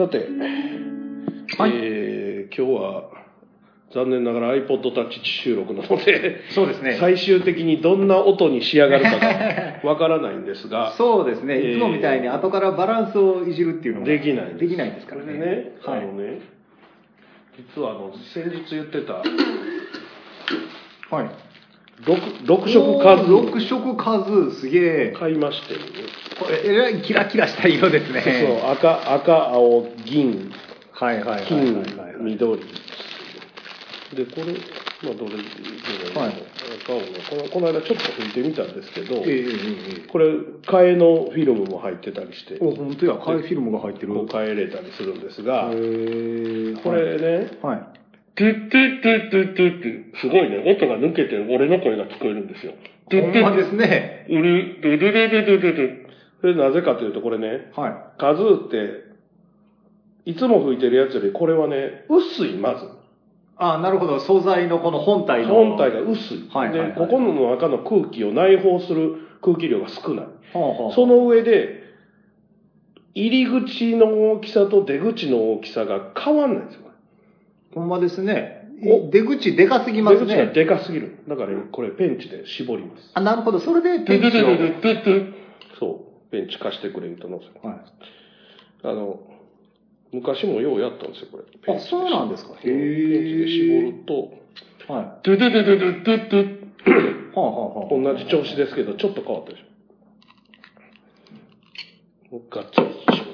さて、はいえー今日は残念ながら iPod Touch 収録なので、そうですね。最終的にどんな音に仕上がるかが わからないんですが、そうですね。えーいつもみたいに後からバランスをいじるっていうのができないんできないですからね。ね、はいあのね、実はあの先日言ってたはい。六六色数六色数、すげえ。買いまして、ね、これ、えらいキラキラした色ですね。そう赤赤青銀はいはいはいはい金はい。緑でこれまあどれどれはい赤青のこのこの間ちょっと拭いてみたんですけど、ええええええこれ替えのフィルムも入ってたりしてお、本当や。カイフィルムが入ってる。こう変えれたりするんですが、これね、はい。トゥットゥットゥットゥットゥットゥすごいね、音が抜けて俺の声が聞こえるんですよ。トゥットゥッほんまですね。うる、ドゥドゥドゥドゥドゥドゥドゥそれなぜかというとこれね、はカズーって、いつも吹いてるやつよりこれはね、薄い、まず。い。あ、なるほど。素材のこの本体の。本体が薄い。はいはいはいで、ここの中の空気を内包する空気量が少ない。ほうほうその上で、入り口の大きさと出口の大きさが変わんないんですよ。ほんまですね。お出口でかすぎます出口がね。でかすぎる。だからね、これペンチで絞ります。あ、なるほど。それでペンチを。そう、ペンチ貸してくれるとのせはい。あの、昔もようやったんですよ、これ。ペンチでそうなんですかペンチで絞ると、はトゥトゥトゥトゥトゥトゥトゥい。はあ、はあはあ、同じ調子ですけど、ちょっと変わったでしょ。ガッツリ絞。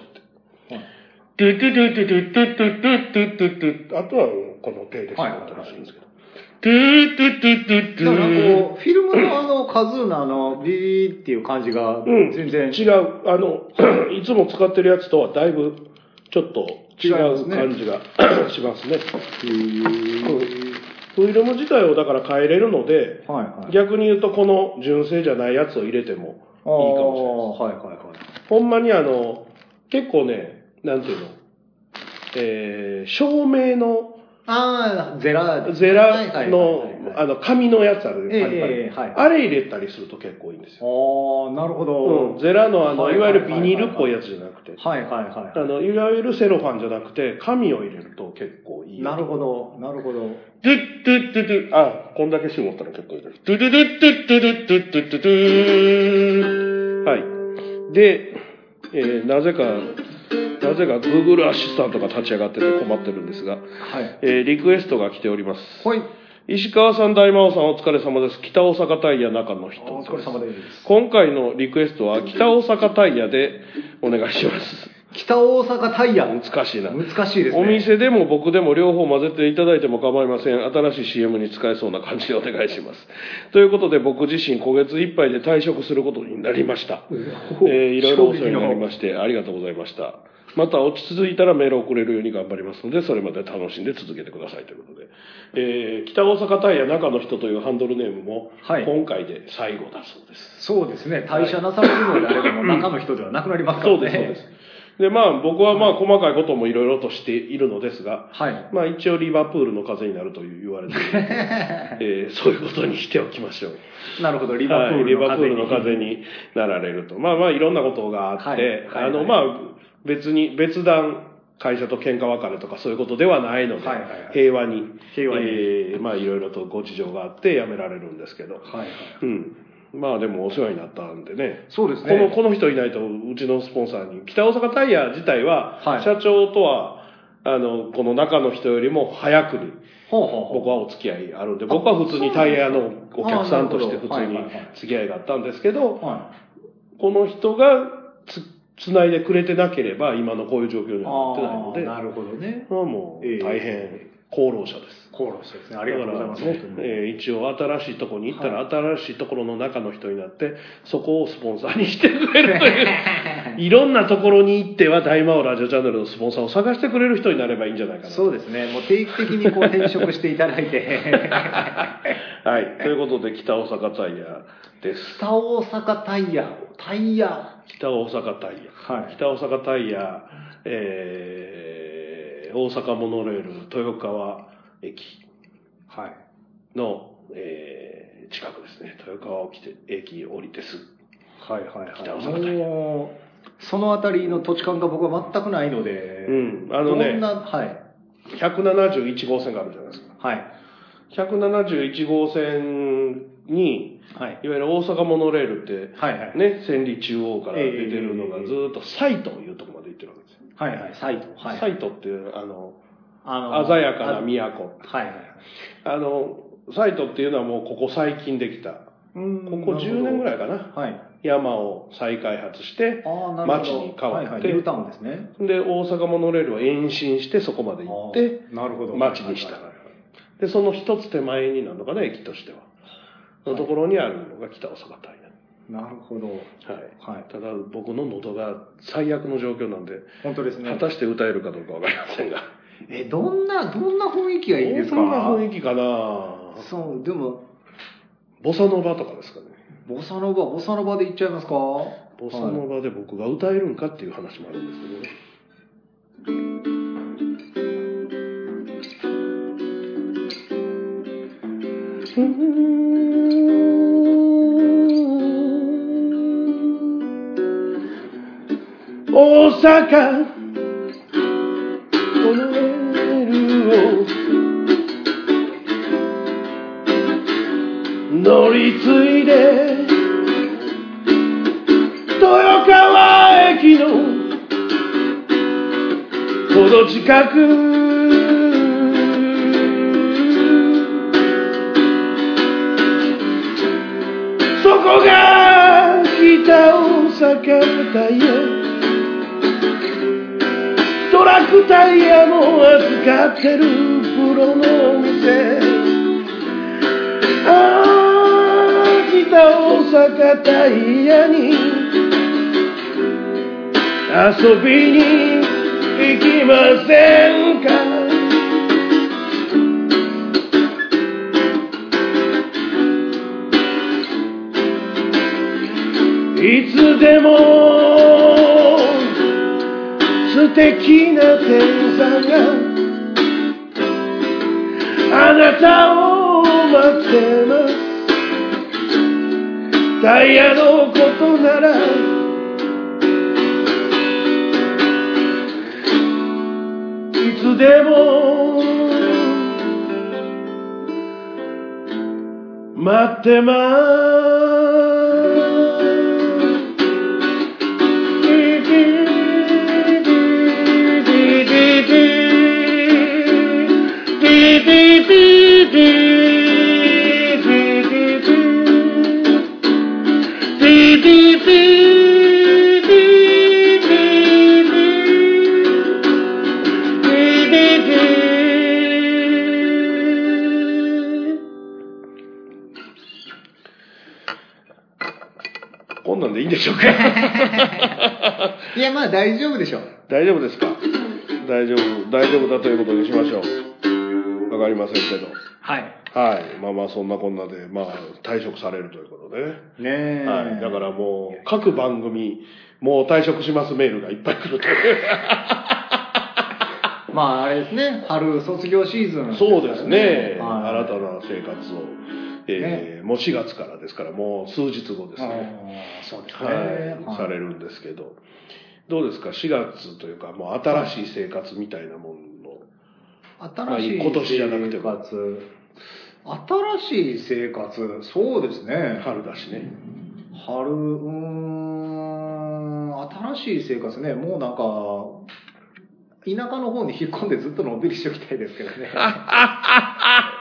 はいトゥトゥトゥトゥトゥトゥトゥトゥトゥトゥトゥあとはこの手で絞ったりするんですけど。トゥトゥトゥトゥトだからゥこう、フィルムのあの、カズーのあの、ビーっていう感じが、うん、全然、違う。あの、いつも使ってるやつとはだいぶ、ちょっと違う感じが しますね。フィルム自体をだから変えれるので、はいはい。逆に言うとこの純正じゃないやつを入れてもいいかもしれないはいはいはい。ほんまにあの、結構ね、なんていうの、えー、照明のああ、ゼラ、ゼラのあの、紙のやつあるええパリパリあれ入れたりすると結構いいんですよ。ああ、なるほど。ん、ゼラのあの、いわゆるビニールっぽいやつじゃなくて、はいはいはあの、いわゆるセロファンじゃなくて、紙を入れると結構いい。い。なるほど、なるほど。ドゥッドゥッドゥッドゥあ、こんだけ絞ったら結構いいです。ドゥドゥドゥッドゥッドゥドゥッドゥドゥドゥはい。で、えーなぜか、なぜか Google アシスタントが立ち上がってて困ってるんですが、はい。えーリクエストが来ております。ほい。石川さん、大魔王さんお疲れ様です。北大阪タイヤ中の人お疲れ様です。今回のリクエストは北大阪タイヤでお願いします。北大阪タイヤ？難しいな。難しいですね。お店でも僕でも両方混ぜていただいても構いません。新しい CM に使えそうな感じでお願いします。ということで僕自身今月いっぱいで退職することになりました。えーいろいろお世話になりましてありがとうございました。また落ち着いたらメールを送れるように頑張りますので、それまで楽しんで続けてくださいということで。えー北大阪タイヤ中の人というハンドルネームもはい今回で最後だそうです。そうですね。退社なされるのであれば、中の人ではなくなりますからね。そうです、そうです。で、まあ僕はまあ細かいこともいろいろとしているのですが、はい。まあ一応リバプールの風になるという言われて えーそういうことにしておきましょう。なるほど、リバプーはいリルの風に。バプールの風になられると。まあまあいろんなことがあって、はいはいはいあのまあ別に別段会社と喧嘩別れとかそういうことではないので、はいはいはい。平和に、平和に。えーまあいろいろとご事情があって辞められるんですけど、はいはい。うん。まあでもお世話になったんでね。そうですね。このこの人いないとうちのスポンサーに北大阪タイヤ自体は、はい。社長とはあのこの中の人よりも早くに僕はお付き合いあるんで僕は普通にタイヤのお客さんとして普通に付き合いがあったんですけどはこの人がつつないでくれてなければ今のこういう状況にい。はなってないのでなるほどね。まあもええう大変功労者です。コーラスですね。ありがとうございます。ねえー一応新しいとこに行ったら、新しいところの中の人になってそこをスポンサーにしてくれるという いろんなところに行っては大魔王ラジオチャンネルのスポンサーを探してくれる人になればいいんじゃないかなそうですね。もう定期的にこう転職していただいて。はいということで北大阪タイヤです北大阪タイヤ。タイヤ。北大阪タイヤ、はい北大阪タイヤ、えー大阪モノレール豊川駅はい。の、えー近くですね豊川駅駅降りてすぐはいはいはい。北大阪タイヤそのあたりの土地勘が僕は全くないので、うん。あのねどん、な、はい。171号線があるじゃないですか。はい。171号線に、はい。いわゆる大阪モノレールって、はいはい。ね、千里中央から出てるのがずーっと西都いうとこまで行ってるわけですよ。はいはい。サイト。はい。西都っていう、あの、あ鮮やかなあ都。はいはいはい。あの、西都っていうのはもうここ最近できた。うんここ10年ぐらいかな。はい。山を再開発して。町に変わってはいはい、ニュータウンですね。で、大阪モノレールは延伸してそこまで行って、なるほど。町にしたで、その一つ手前になるのかな、駅としては。のところにあるのが北大阪隊なるほど。はい。はい。ただ僕の喉が最悪の状況なんで、本当ですね果。たして歌えるかどうかわかりませんが。え、どんな、どんな雰囲気がいいですか？どんな雰囲気かなそう、でも、ボサノバとかですかね。ボサノバ、ボサノバで行っちゃいますか？ボボサノバで僕が歌えるんかっていう話もあるんですけどね。大阪。モノレールを。乗り継いで。豊川駅の。ほど近く。そこが北大阪タイクタイヤも預かってるプロのお店。ああ北大阪タイヤに。遊びに行きませんか？いつでも素敵な天さがあなたを待ってます。タイヤのことならいつでも待ってこしょうか いや、まあ大丈夫でしょう。大丈夫ですか？大丈夫、大丈夫だということにしましょう。わかりませんけど。はい。はい。まあまあそんなこんなで、まあ退職されるということでね。ねえ。はい。だからもう、各番組、もう退職しますメールがいっぱい来るという。まああれですね、春卒業シーズン、そうですね。はい新たな生活を。えーもう4月からですから、もう数日後ですね。そうですね。はい。されるんですけど。どうですか ?4 月というか、もう新しい生活みたいなものの。新しい今年じゃなくて生も活。新しい生活、そうですね。春だしね。春、うーん、新しい生活ね、もうなんか、田舎の方に引っ込んでずっとのんびりしておきたいですけどね。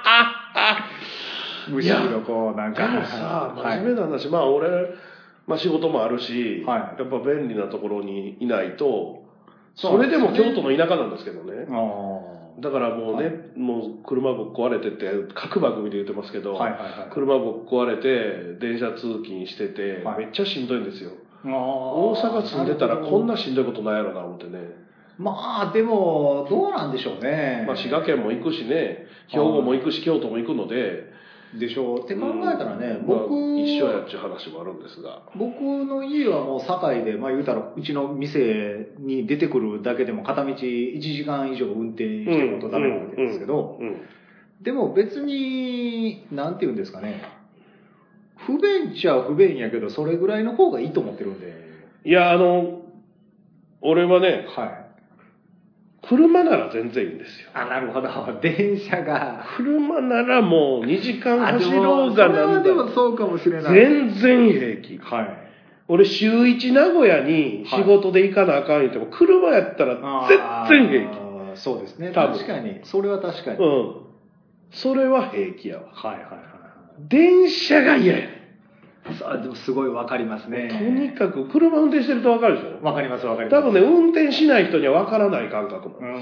むしろこう、なんか。でもさ、はい真面目な話、まあ俺、まあ仕事もあるし、はいやっぱ便利なところにいないと、それでも京都の田舎なんですけどね。あだからもうね、はもう車ぶっ壊れてて、各番組で言ってますけど、はいはいはい車ぶっ壊れて、電車通勤してて、はいめっちゃしんどいんですよ。あ。大阪住んでたらこんな。なしんどいことないやろな思ってね。まあ、でも、どうなんでしょうね。まあ滋賀県も行くしね、兵庫も行くし、京都も行くので、でしょう。って考えたらね、まあ僕、一緒やっちゅう話もあるんですが。僕の家はもう堺で、まあ言うたら、うちの店に出てくるだけでも片道1時間以上運転してることダメなわけですけど、うんうんでも別に、なんて言うんですかね、不便っちゃ不便やけど、それぐらいの方がいいと思ってるんで。いや、あの、俺はね、はい。車なら全然いいんですよ。あ、なるほど。電車が。車ならもう2時間あ走ろうがなんでもそれはでだもそうかもしれない。全然平気。はい。俺週一名古屋に仕事で行かなあかん言っても、車やったら全然平気。そうですね。確かに。それは確かに。はいうん。それは平気やわ。はいはい。電車が嫌や。そうでもすごいわかりますね。とにかく車運転してると分かるでしょ？わかりますわかります。多分ね、運転しない人には分からない感覚も。うんうんう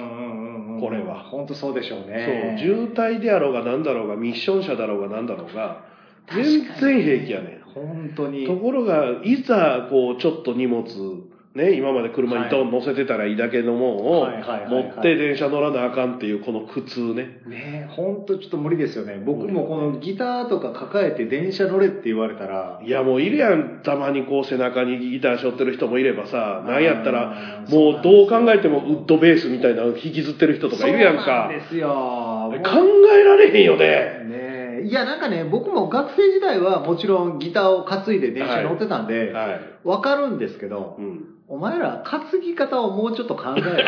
んうん。これは本当そうでしょうそう、ね。渋滞であろうが何だろうが、ミッション車だろうが何だろうが、全然平気やね本当に。ん。ところが、いざ、こう、ちょっと荷物、ね、今まで車にドン乗せてたらいいだけのもんをはいはいはいはい持って電車乗らなあかんっていうこの苦痛ね。ね本当ちょっと無理ですよね。僕もこのギターとか抱えて電車乗れって言われたら、いやもういるやん、たまにこう背中にギター背負ってる人もいればさ、なんやったらもうどう考えてもウッドベースみたいなの引きずってる人とかいるやんそうなかん。ですよ。考えられへんよね。ねえいやなんかね僕も学生時代はもちろんギターを担いで電車に乗ってたんで、はい。わかるんですけど、うん。お前ら担ぎ方をもうちょっと考えろって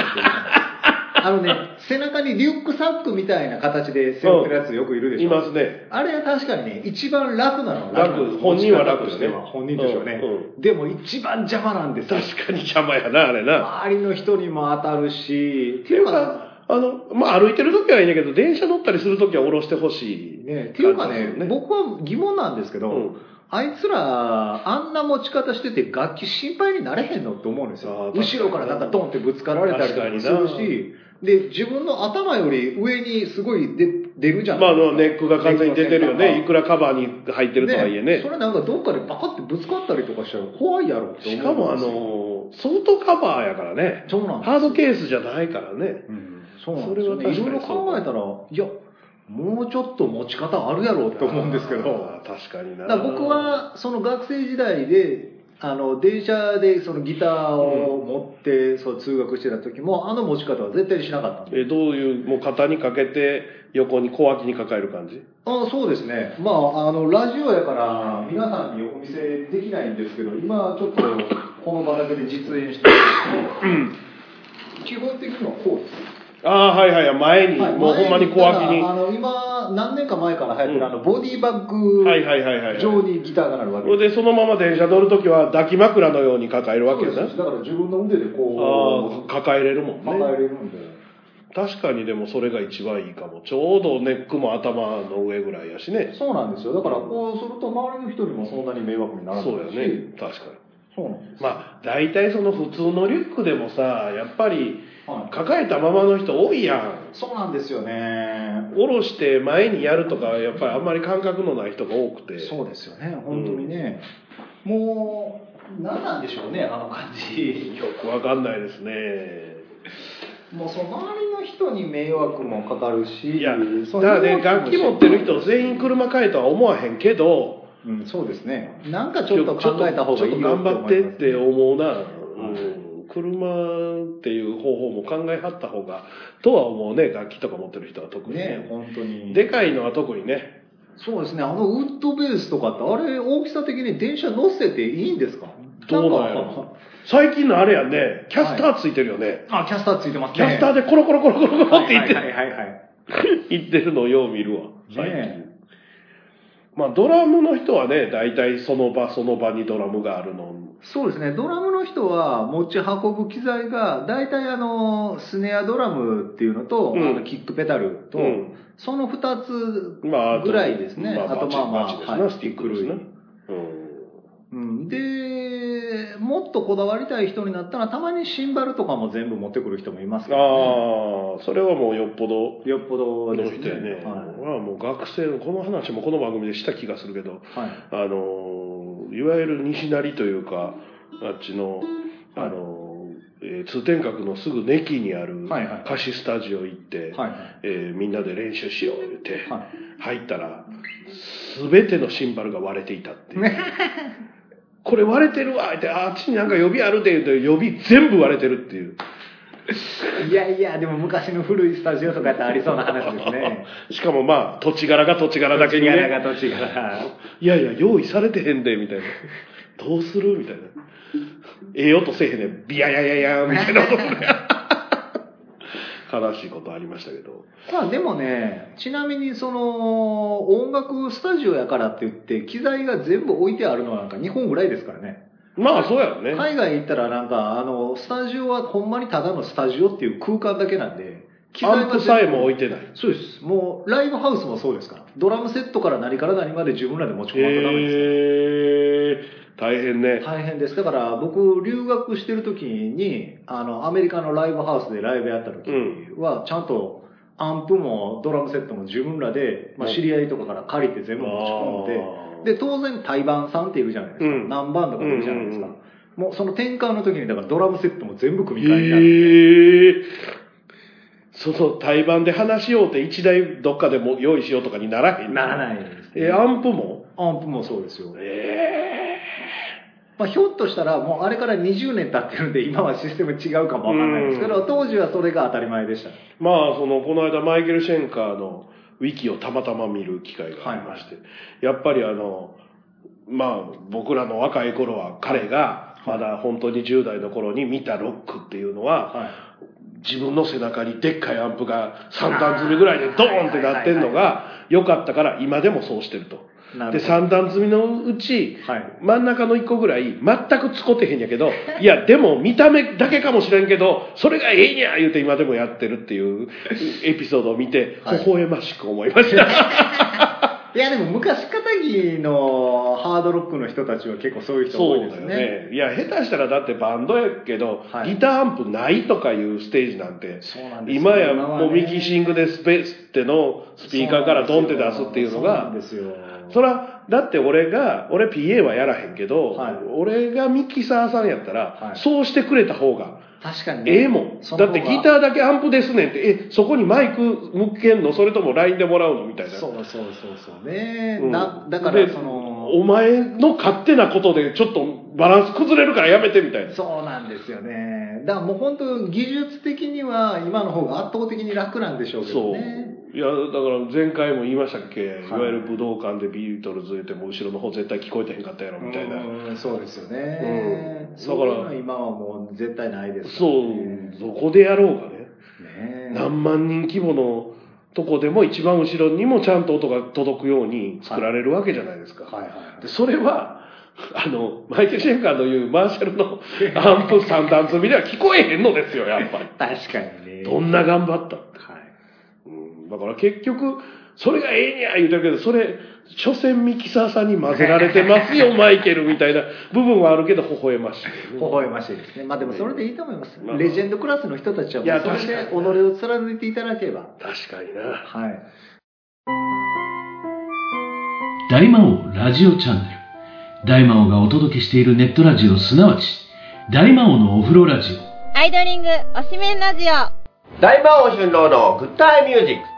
あのね背中にリュックサックみたいな形で背負ってるやつよくいるでしょ、いますね。あれは確かにね一番楽なのは楽。本人は楽しては。本人でしょうね、うでも一番邪魔なんですよ。確かに邪魔やな、あれな。周りの人にも当たるし。っていうか、あの、まあ歩いてる時はいいんだけど、電車乗ったりする時は降ろしてほしい。ね、っていうかね感じですよ僕は疑問なんですけど、うんあいつらあんな持ち方してて楽器心配になれへんのって思うんですよ。後ろからなんかドンってぶつかられたりとかもするし。で自分の頭より上にすごい出出るじゃんまあ、あの、ネックが完全に出てるよね。いくららカバーに入ってるとはいえね。それなんかどっかでバカってぶつかったりとかしたら怖いやろって思うしかも、あの、ソフトカバーやからね。そうなんハードケースじゃないからね。うん。そうなんですよね。いろいろ考えたらいやもうちょっと持ち方あるやろうって思うんですけど。確かにな。だ僕、はその学生時代であの電車でそのギターを持って、そう通学してた時もあの持ち方は絶対にしなかったんでえ、どういう、もう肩にかけて、横に小脇に抱える感じ？あそうですね。まああのラジオやから皆さんにお見せできないんですけど今ちょっとこの場だけで実演してるんですけど。基本的にはこうですああ、はいはい、前に、はいもうほんまに小脇に。あの今何年か前から流行ってる、あのボディバッグはいはいはいはい。上にギターがなるわけでそのまま電車乗るときは抱き枕のように抱えるわけですだから自分の腕でこああ、抱えれるもんう抱えね。れるんで、確かにでもそれが一番いいかも。ちょうどネックも頭の上ぐらいやしね。そうなんですよだからこうすると周りの人にもそんなに迷惑にならないしそうやね。確かに。そうなんですまあ、大体その普通のリュックでもさ、やっぱりはい。抱えたままの人多いやん。そうなんですよね。下ろして前にやるとか、やっぱりあんまり感覚のない人が多くて。そうですよね。本当にね、もう何なんでしょうねあの感じ。よくわかんないですね。もうその周りの人に迷惑もかかるし。いや、そだからね、楽器持ってる人全員車買えとは思わへんけど、うん、そうですね。なんかちょっと考えた方がいいよちょっと頑張ってって思うな、はい。うん、車っていう方法も考えはった方がとは思うね。楽器とか持ってる人は特にね。ね本当に。でかいのは特にね。そうですね。あのウッドベースとかってあれ大きさ的に電車乗せていいんですか？どうなんやろ。最近のあれやんね。キャスターついてるよね、あキャスターついてますね。キャスターでコロコロコロコロコロって言って、はいはいはいはい。言ってるのをよう見るわ。最近、ねまあドラムの人はね大体その場その場にドラムがあるのそうですね。ドラムの人は持ち運ぶ機材が大体あのスネアドラムっていうのと、うん。あのキックペダルと、うん。その2つぐらいですね、あとまあまあはい。スティックですね、うん、でもっとこだわりたい人になったらたまにシンバルとかも全部持ってくる人もいますけど、ね、ああそれはもうよっぽど。よっぽどのです人やね、はい。まあもう学生のこの話もこの番組でした気がするけど。はい。あのいわゆる西成というかあっちのあの、えー通天閣のすぐ根木にあるはいはい。貸しスタジオ行って、はいえーみんなで練習しよう言って、はい。入ったら全てのシンバルが割れていたっていう。これ割れてるわってあっちになんか予備あるで言うと予備全部割れてるっていう いやいやでも昔の古いスタジオとかやったらありそうな話ですね しかもまあ土地柄が土地柄だけにね土地柄が土地柄 いやいや用意されてへんでみたいなどうするみたいな。ええ音せえへんねん。ビヤヤヤヤーみたいな。悲しいことありましたけど。まあでもね、ちなみにその、音楽スタジオやからって言って、機材が全部置いてあるのはなんか日本ぐらいですからね。まあそうやろね。海外行ったらなんか、あの、スタジオはほんまにただのスタジオっていう空間だけなんで、機アンプさえも置いててない。そうです。もう、ライブハウスもそうですから。ドラムセットから何から何まで自分らで持ち込まんとダメですから。えー、大変ね。大変です。だから僕、留学してる時に、あの、アメリカのライブハウスでライブやった時は、ちゃんとアンプもドラムセットも自分らで、まあ、知り合いとかから借りて全部持ち込んで、で、当然対バンさんっているじゃないですか。うん何番とかいるじゃないですか。うんうんもうその転換の時に、だからドラムセットも全部組えみ替えになる。ー、その対バンで話しようって一台どっかでも用意しようとかにならへん。ならないです、え、アンプも？アンプもそうですよ。えまあ、ひょっとしたらもうあれから20年経ってるんで今はシステム違うかもわかんないですけど、当時はそれが当たり前でした。ー、まあそのこの間マイケル・シェンカーのウィキをたまたま見る機会がありまして、やっぱりあのまあ僕らの若い頃は彼がまだ本当に10代の頃に見たロックっていうのは、はい。自分の背中にでっかいアンプが3段積みぐらいでドーンってなってんのが良かったから今でもそうしてると。で、なるほど3段積みのうち、はい真ん中の1個ぐらい全く使ってへんやけど、いや、でも見た目だけかもしれんけど、それがええにゃ言うて今でもやってるっていうエピソードを見て、はい微笑ましく思いました。い やでも昔かたぎのハードロックの人たちは結構そういう人多いうですね。ね。いや、下手したらだってバンドやけど、はいギターアンプないとかいうステージなんて、そうなんですよ今やもうミキシングでスペースってのスピーカーからドンって出すっていうのそうがなん、ですよ。そら、だって俺が、俺 PA はやらへんけど、はい俺がミキサーさんやったら、はいそうしてくれた方が、確かにね。ええもん。だってギターだけアンプですねんって、え、そこにマイク向けんの？それとも LINE でもらうの？みたいな。そうそうそうそうね。うんなだからでその、お前の勝手なことでちょっとバランス崩れるからやめてみたいな。そうなんですよね。だからもう本当技術的には今の方が圧倒的に楽なんでしょうけそう。どね。いや、だから前回も言いましたっけ、い、はいわゆる武道館でビートルズ言っても後ろの方絶対聞こえてへんかったやろみたいな。うんそうですよね。うんだから今はもう絶対ないですからそうね、どこでやろうがね。ね何万人規模のとこでも一番後ろにもちゃんと音が届くように作られるわけじゃないですか。はいはいはいでそれは、あの、マイケル・シェンカーの言うマーシャルの アンプ三段積みでは聞こえへんのですよ、やっぱり。確かにね。どんな頑張った。はい。うん、だから結局、それがええにゃ言うてるけど、それ、所詮ミキサーさんに混ぜられてますよ、マイケルみたいな部分はあるけど、微笑ましい、微笑ましいですね。まあでもそれでいいと思います。まあレジェンドクラスの人たちはもいやうそれで己を貫いていただければ。確かにな。はい。大魔王ラジオチャンネル。大魔王がお届けしているネットラジオ、すなわち、大魔王のお風呂ラジオ。アイドリングおしめんラジオ大魔王春郎のグッタイミュージック。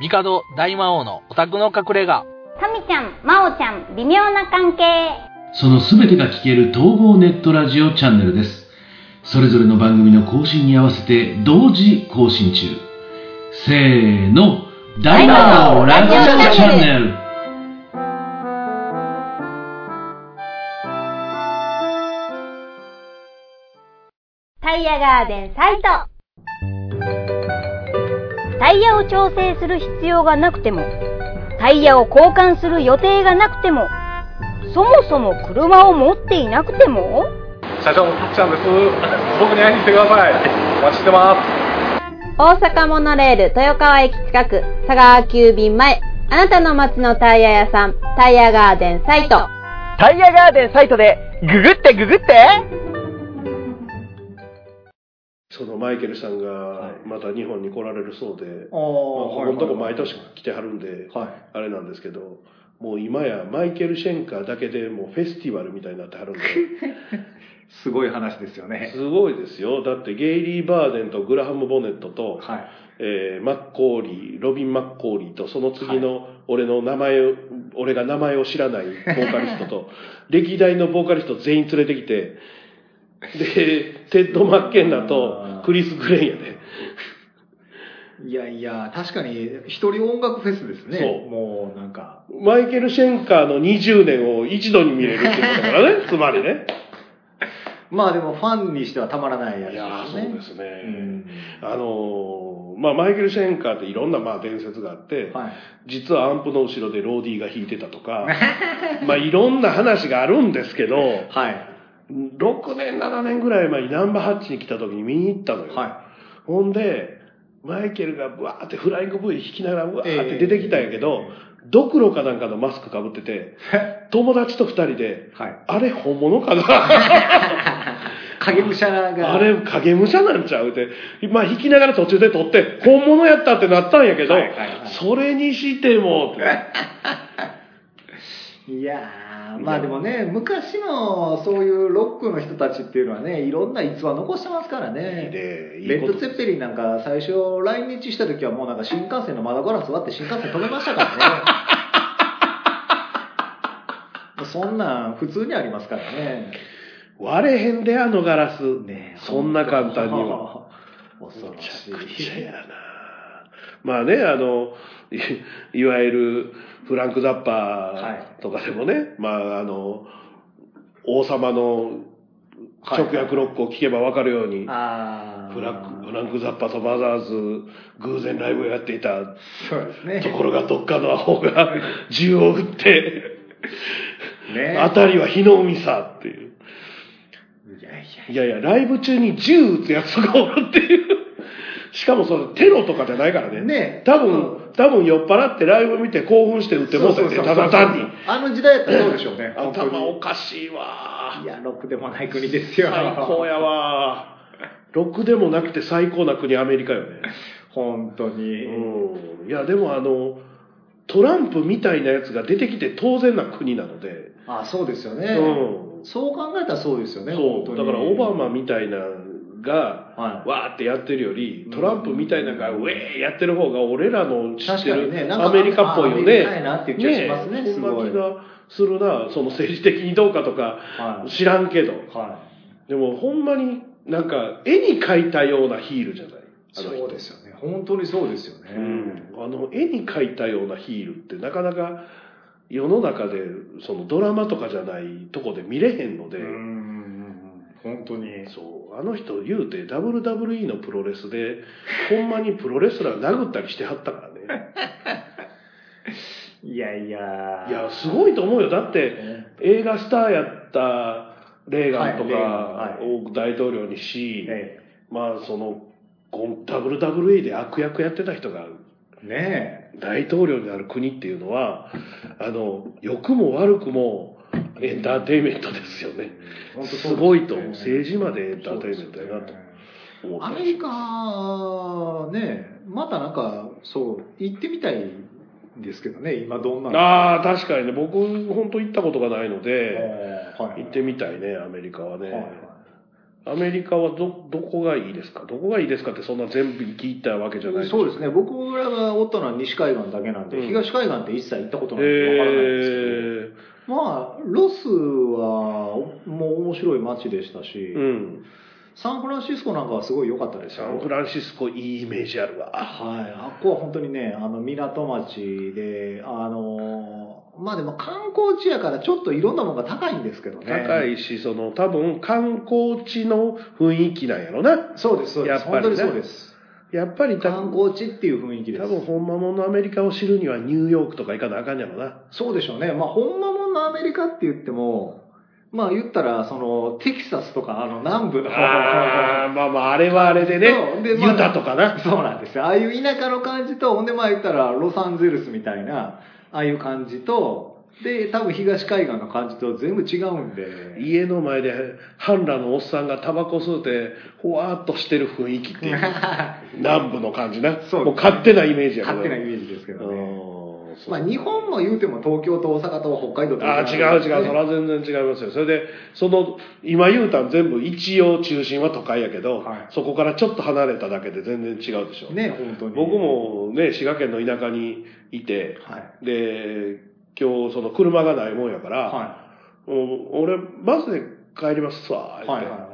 帝大魔王のオタクの隠れ家タミちゃん、マオちゃん、微妙な関係そのすべてが聞ける統合ネットラジオチャンネルです。それぞれの番組の更新に合わせて同時更新中。せーの、大魔王ラジオチャンネル。タイヤガーデンサイトタイヤを調整する必要がなくてもタイヤを交換する予定がなくてもそもそも車を持っていなくても社長のたっちゃんです。僕に会いに来てください。お待ちしてます。大阪モノレール豊川駅近く佐川急便前あなたの街のタイヤ屋さんタイヤガーデンサイトタイヤガーデンサイトでググってググってそのマイケルさんはがまた日本に来られるそうで、まあ、あここのとこ毎年来てはるんで、はいあれなんですけど、もう今やマイケル・シェンカーだけでもうフェスティバルみたいになってはるんで、すごい話ですよね。すごいですよ。だってゲイリー・バーデンとグラハム・ボネットと、はい。えーマッコーリー、ロビン・マッコーリーと、その次の俺の名前を、俺が名前を知らないボーカリストと、歴代のボーカリスト全員連れてきて、で、テッド・マッケンナとクリス・グレンやで。いやいや、確かに一人音楽フェスですね。そうもうなんか。マイケル・シェンカーの20年を一度に見れるってことだからね、つまりね。まあでもファンにしてはたまらないやついやーそうですね。うんあのーまあ、マイケル・シェンカーっていろんなまあ伝説があって、はい。実はアンプの後ろでローディーが弾いてたとか、まあいろんな話があるんですけど、はい。6年、7年ぐらい前にナンバーハッチに来た時に見に行ったのよ。はほんで、マイケルがブワーってフライング V 弾きながらブワーって出てきたんやけど、ドクロかなんかのマスクかぶってて、友達と二人で、はい。あれ本物かな？影武者が。あれ影武者なんちゃうって。まあ弾きながら途中で撮って、本物やったってなったんやけど、はいはいはいそれにしても。いやー、まあでもね、昔のそういうロックの人たちっていうのはね、いろんな逸話残してますからね。でいいレッド・ツェッペリンなんか最初来日した時はもうなんか新幹線の窓ガラス割って新幹線止めましたからね。そんなん普通にありますからね。割れへんであのガラス。ねそんな簡単には。。恐ろしめちゃくちゃい。やなまあね、あの、いいわゆるフランク・ザッパーとかでもね、まああの、王様の直訳ロックを聞けばわかるように、あーフランクフランク・ザッパとバザーズ、偶然ライブをやっていたそうですね。ところがどっかのアホが 銃を撃って、ねあたりは火の海さっていう。いやいやいやいや、ライブ中に銃撃つやつがおるっていう。しかもそれテロとかじゃないからね。ね多分、多分酔っ払ってライブ見て興奮して撃ってもうたんで、ただ単に。あの時代やったらそうでしょうね。頭におかしいわいや、ろくでもない国ですよ。最高やわろくでもなくて最高な国アメリカよね。本当に。うん。いや、でもあの、トランプみたいなやつが出てきて当然な国なので、あ、そうですよね。うんそう考えたらそうですよね。そう、だからオバマみたいなが、はいわーってやってるより、トランプみたいなのがウェーやってる方が俺らの知ってるねアメリカっぽいよあアメね。リカやなっていう気がしますねすごいするな。その政治的にどうかとかはい知らんけど。はでもほんまになんか絵に描いたようなヒールじゃない？そうですよね。本当にそうですよね。うん、あの絵に描いたようなヒールってなかなか世の中でそのドラマとかじゃないとこで見れへんので、うん。本当に。そうあの人言うて WWE のプロレスでほんまにプロレスラー殴ったりしてはったからね。いやいや。いやすごいと思うよ。だってね映画スターやったレーガンとかを大統領にし、えまあその WWE で悪役やってた人がえ。ね大統領になる国っていうのはあの良くも悪くもエンターテインメントですよね。え。本当すごいと政治までエンターテインメントやなと。思ってアメリカね、またなんか、そう、行ってみたいんですけどね、今どんなのああ確かにね。僕本当行ったことがないのでえーはい行ってみたいねアメリカはね、はいアメリカはどどこがいいですか？どこがいいですかってそんな全部聞いたわけじゃないそうですね、僕らがおったのは西海岸だけなんで、うん。東海岸って一切行ったことへないんでわからないんですけえど、まあ、ロスはもう面白い街でしたし、うんサンフランシスコなんかはすごい良かったですよ。サンフランシスコいいイメージあるわはい、あっこは本当にね、あの港町で、あのまあでも観光地やからちょっといろんなものが高いんですけどね。高いしその多分観光地の雰囲気なんやろなそうです、そうです。やっぱりね本当にそうです。やっぱり多観分光地っていう雰囲気です。多分ほんまもんのアメリカを知るにはニューヨークとか行かなあかんやろなそうでしょうね。まあ、ほんまもんのアメリカって言っても、まあ言ったら、その、テキサスとか、あの、南部のああまあまああれはあれでねでまあユタとかなそうなんですよ。ああいう田舎の感じと、ほんでまあ言ったら、ロサンゼルスみたいな、ああいう感じと、で、多分東海岸の感じと全部違うんで。家の前で半裸のおっさんがタバコ吸うてほわーっとしてる雰囲気っていう 南部の感じなそうもう勝手なイメージやけど勝手なイメージですけどね。まあ日本も言うても東京と大阪と北海道とああ違う違う。それは全然違いますよ。それでその今言うたん全部一応中心は都会やけど、はい。そこからちょっと離れただけで全然違うでしょ、ね、本当に。僕、もね滋賀県の田舎にいてはい。で今日その車がないもんやから、はもう俺バスで帰りますわって、はいはいは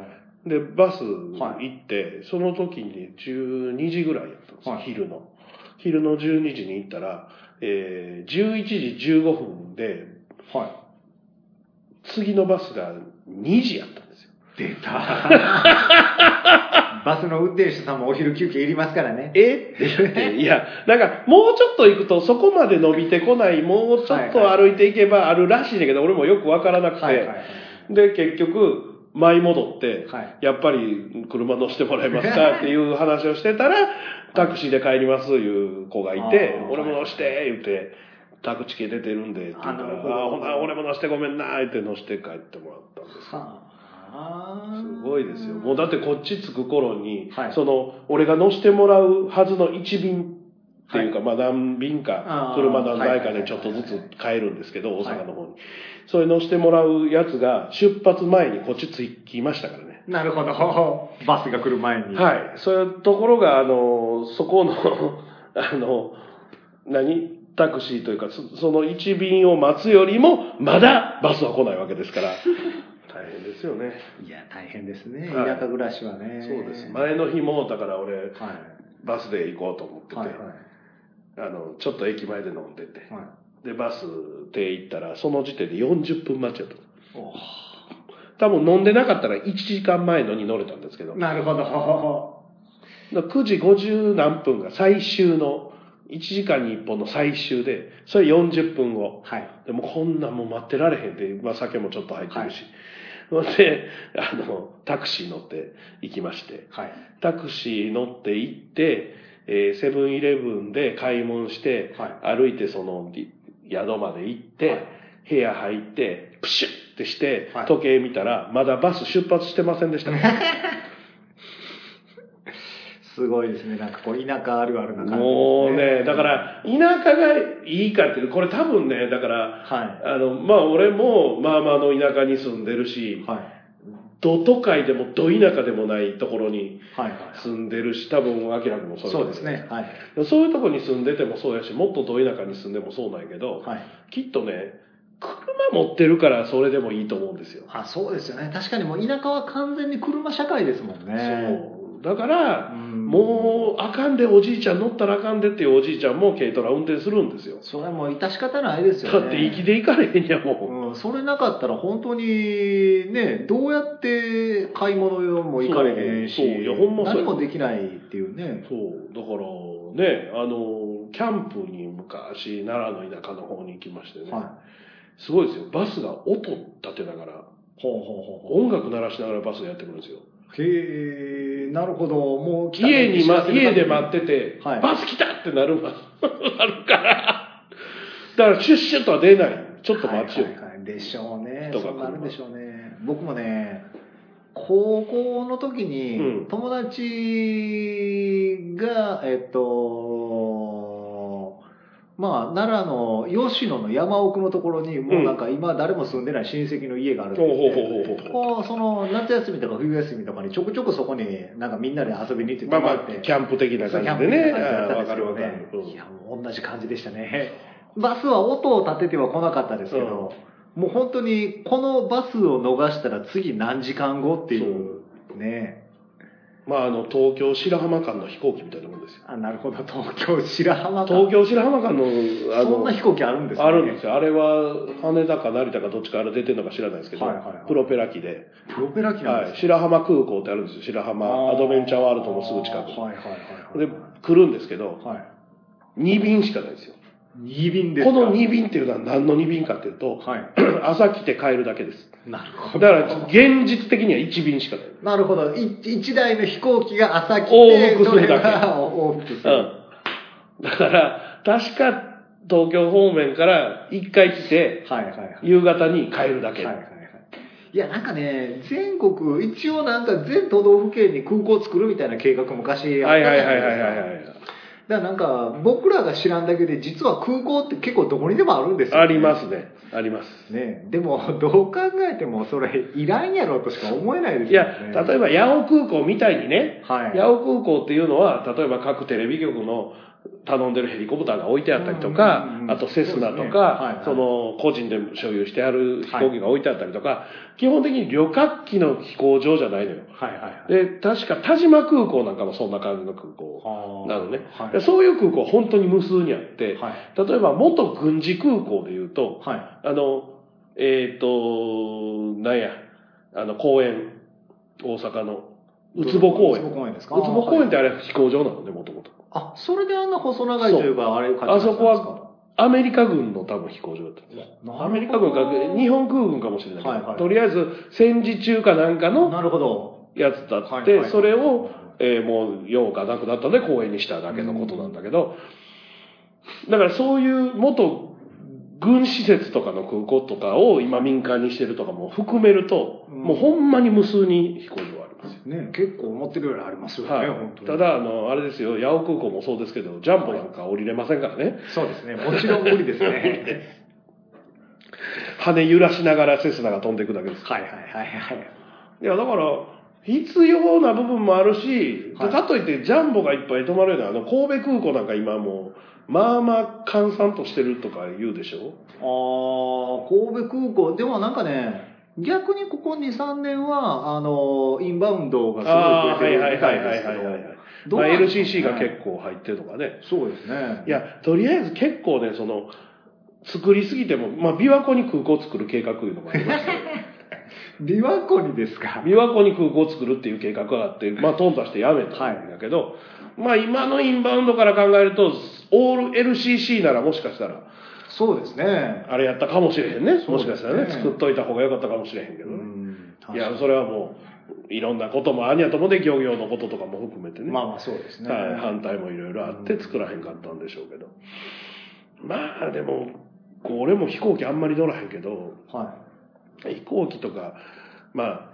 い。でバス行って、その時に12時ぐらいやったんです昼の。昼の12時に行ったら、えー11時15分では次のバスが2時やったんですよい。出た。バスの運転手さんもお昼休憩いりますからね。え？って言って、いや、なんか、もうちょっと行くと、そこまで伸びてこない、もうちょっと歩いていけばあるらしいんだけど、俺もよくわからなくて、はいはいはい。で、結局、舞い戻って、はい。やっぱり車乗せてもらえますか っていう話をしてたら、タクシーで帰りますいう子がいて俺も乗して、言って、タクチケ出てるんで、って言うから、ああーほな、俺も乗してごめんな、言って乗して帰ってもらったんです。すごいですよ。もうだってこっち着く頃に、はい。その、俺が乗してもらうはずの1便っていうか、まあ何便か車何台かでちょっとずつ帰るんですけど、大阪の方に。それ乗してもらうやつが出発前にこっち着きましたからね。なるほど。バスが来る前に。はい。そういうところが、あの、そこの、あの、何？タクシーというか、そその1便を待つよりも、まだバスは来ないわけですから、大変ですよね。いや、大変ですね。はい田舎暮らしはね。そうです。前の日も、だから俺、はい。バスで行こうと思ってて、はいはい。あの、ちょっと駅前で飲んでて、はいで、バスで行ったら、その時点で40分待ちやった。お多分飲んでなかったら1時間前のに乗れたんですけど、なるほど。9時50何分が最終の、1時間に1本の最終で、それ40分後。はい。でもこんなんもう待ってられへんって、まあ酒もちょっと入ってるし。ほんで、あの、タクシー乗って行きまして、はい。タクシー乗って行って、えーセブンイレブンで買い物して、は歩いてそのり宿まで行って、はい部屋入って、プシュッってして、はい時計見たら、まだバス出発してませんでしたね。すごいですね。なんかこう、田舎あるあるな感じです、ね。もうね、だか、ら、田舎がいいかっていう、これ多分ね、だから、はあの、まあ俺も、まあまあの田舎に住んでるしい。、はい。ど都会でもど田舎でもないところに。住んでるし、多分、アキラ君もそうそうですね。はい。そういうとこに住んでてもそうやし、もっとど田舎に住んでもそうなんやけど、はい。きっとね、車持ってるからそれでもいいと思うんですよ。あ、そうですよね。確かにもう田舎は完全に車社会ですもんね。そう。だから、うんもう、あかんで、おじいちゃん乗ったらあかんでっていうおじいちゃんも軽トラ運転するんですよ。それはもう致し方ないですよね。だって息で行かれへんやもん。うん、それなかったら本当にね、どうやって買い物用も行かれへんし、そういやほんま何もできないっていうね。そう。だから、ね、あの、キャンプに昔、奈良の田舎の方に行きましてね。はすごいですよ。バスが音立てながら、い。ほうほうほうほ音楽鳴らしながらバスがやってくるんですよ。う。へえ、なるほど。もう来た家に、ま、家で待っってて、はいバス来たってなるま、なるから。だから、シュッシュッとは出ない。ちょっと待ちよ。はいはいはいでしょうね。そうなるでしょうね。僕もね、高校の時にうん友達が、えっと、まあ、奈良の吉野の山奥のところに、もうなんか今誰も住んでない親戚の家があるん。こう、その夏休みとか冬休みとかにちょくちょくそこになんかみんなで遊びに行ってまあまあキャンプ的な感じでそうキャンプね。わかるわかる。うんいや、もう同じ感じでしたね。バスは音を立てては来なかったですけど、もう本当にこのバスを逃したら次何時間後っていう、ね。まあ、あの、東京白浜間の飛行機みたいなもんですよ。あ、なるほど、東京白浜か。東京白浜間の、あのそんな、飛行機あるんですね。あるんですよ。あれは、羽田か成田かどっちかあれ出てるのか知らないですけど、はいはいはいプロペラ機で、プロペラ機なんはい、です白浜空港ってあるんですよ。白浜アドベンチャーワールドのすぐ近くに。はいはいはいではい。、来るんですけど、はい。2便しかないですよ。2便ですかこの2便っていうのは何の2便かっていうと、はい。朝来て帰るだけです。なるほど。だから、現実的には1便しかない。なるほど。い一台の飛行機が朝来て、往復するだけ往復する。うん。だから、確か東京方面から1回来て、はいはいはい。夕方に帰るだけ。はいはいはい。いや、なんかね、全国、一応なんか全都道府県に空港作るみたいな計画昔あったはいじゃないはいはいはいはいですか。だからなんか僕らが知らんだけで実は空港って結構どこにでもあるんですよ、ね、ありますね。あります。ね。でもどう考えてもそれいらんやろとしか思えないですいよね。や例えば八尾空港みたいにね、はい。八尾空港っていうのは例えば各テレビ局の頼んでるヘリコプターが置いてあったりとか、あとセスナとかその個人で所有してある飛行機が置いてあったりとか、基本的に旅客機の飛行場じゃないのよ。で確か田島空港なんかもそんな感じの空港。はあなのね、そういう空港本当に無数にあって、はい。例えば元軍事空港でいうと、はい。あの、えっ、と、なんや、あの、公園、大阪の、うつぼ公園。うつぼ公園ですか？うつぼ公園ってあれ飛行場なのね、もともと。あそれであんな細長いという。かあれ感じあそこはアメリカ軍の多分飛行場だった。アメリカ軍か、日本空軍かもしれないけど、はいはい。とりあえず戦時中かなんかのなるほど。やつだって、それを、えーもう用がなくなったんで公園にしただけのことなんだけど、だからそういう元軍施設とかの空港とかを今民間にしてるとかも含めると、うん。もうほんまに無数に飛行場ありますよ。ね。結構思ってるよりありますよね、はい。本当に。ただあの、あれですよ、八尾空港もそうですけど、ジャンボなんか降りれませんからね、そうですね。もちろん無理ですね。羽揺らしながらセスナが飛んでいくだけです。はいはいはいはい。いや、だから、必要な部分もあるし、はい。かといってジャンボがいっぱい泊まるような、あの、神戸空港なんか今もう、まあまあ閑散としてるとか言うでしょ？あー神戸空港。でもなんかね逆にここ23年はあのインバウンドがすごい増えはいはいはいてるみたいですけどはいはいはい。まあ、LCC が結構入ってるとかね。そうですねいや、とりあえず結構ね、その、作りすぎても、まあ、琵琶湖に空港作る計画いうのもありまして、琵琶湖にですか？琵琶湖に空港作るっていう計画があって、まあ、頓挫してやめたんだけど、まあ、今のインバウンドから考えると、オール LCC ならもしかしたら、そうですね。あれやったかもしれへんね。ね。もしかしたらね、作っといた方が良かったかもしれへんけどね。いや、それはもう、いろんなこともあんやともで、漁業のこととかも含めてね。まあまあそうですね、はい、反対もいろいろあって作らへんかったんでしょうけど。まあでも、俺も飛行機あんまり乗らへんけど、は飛行機とか、まあ、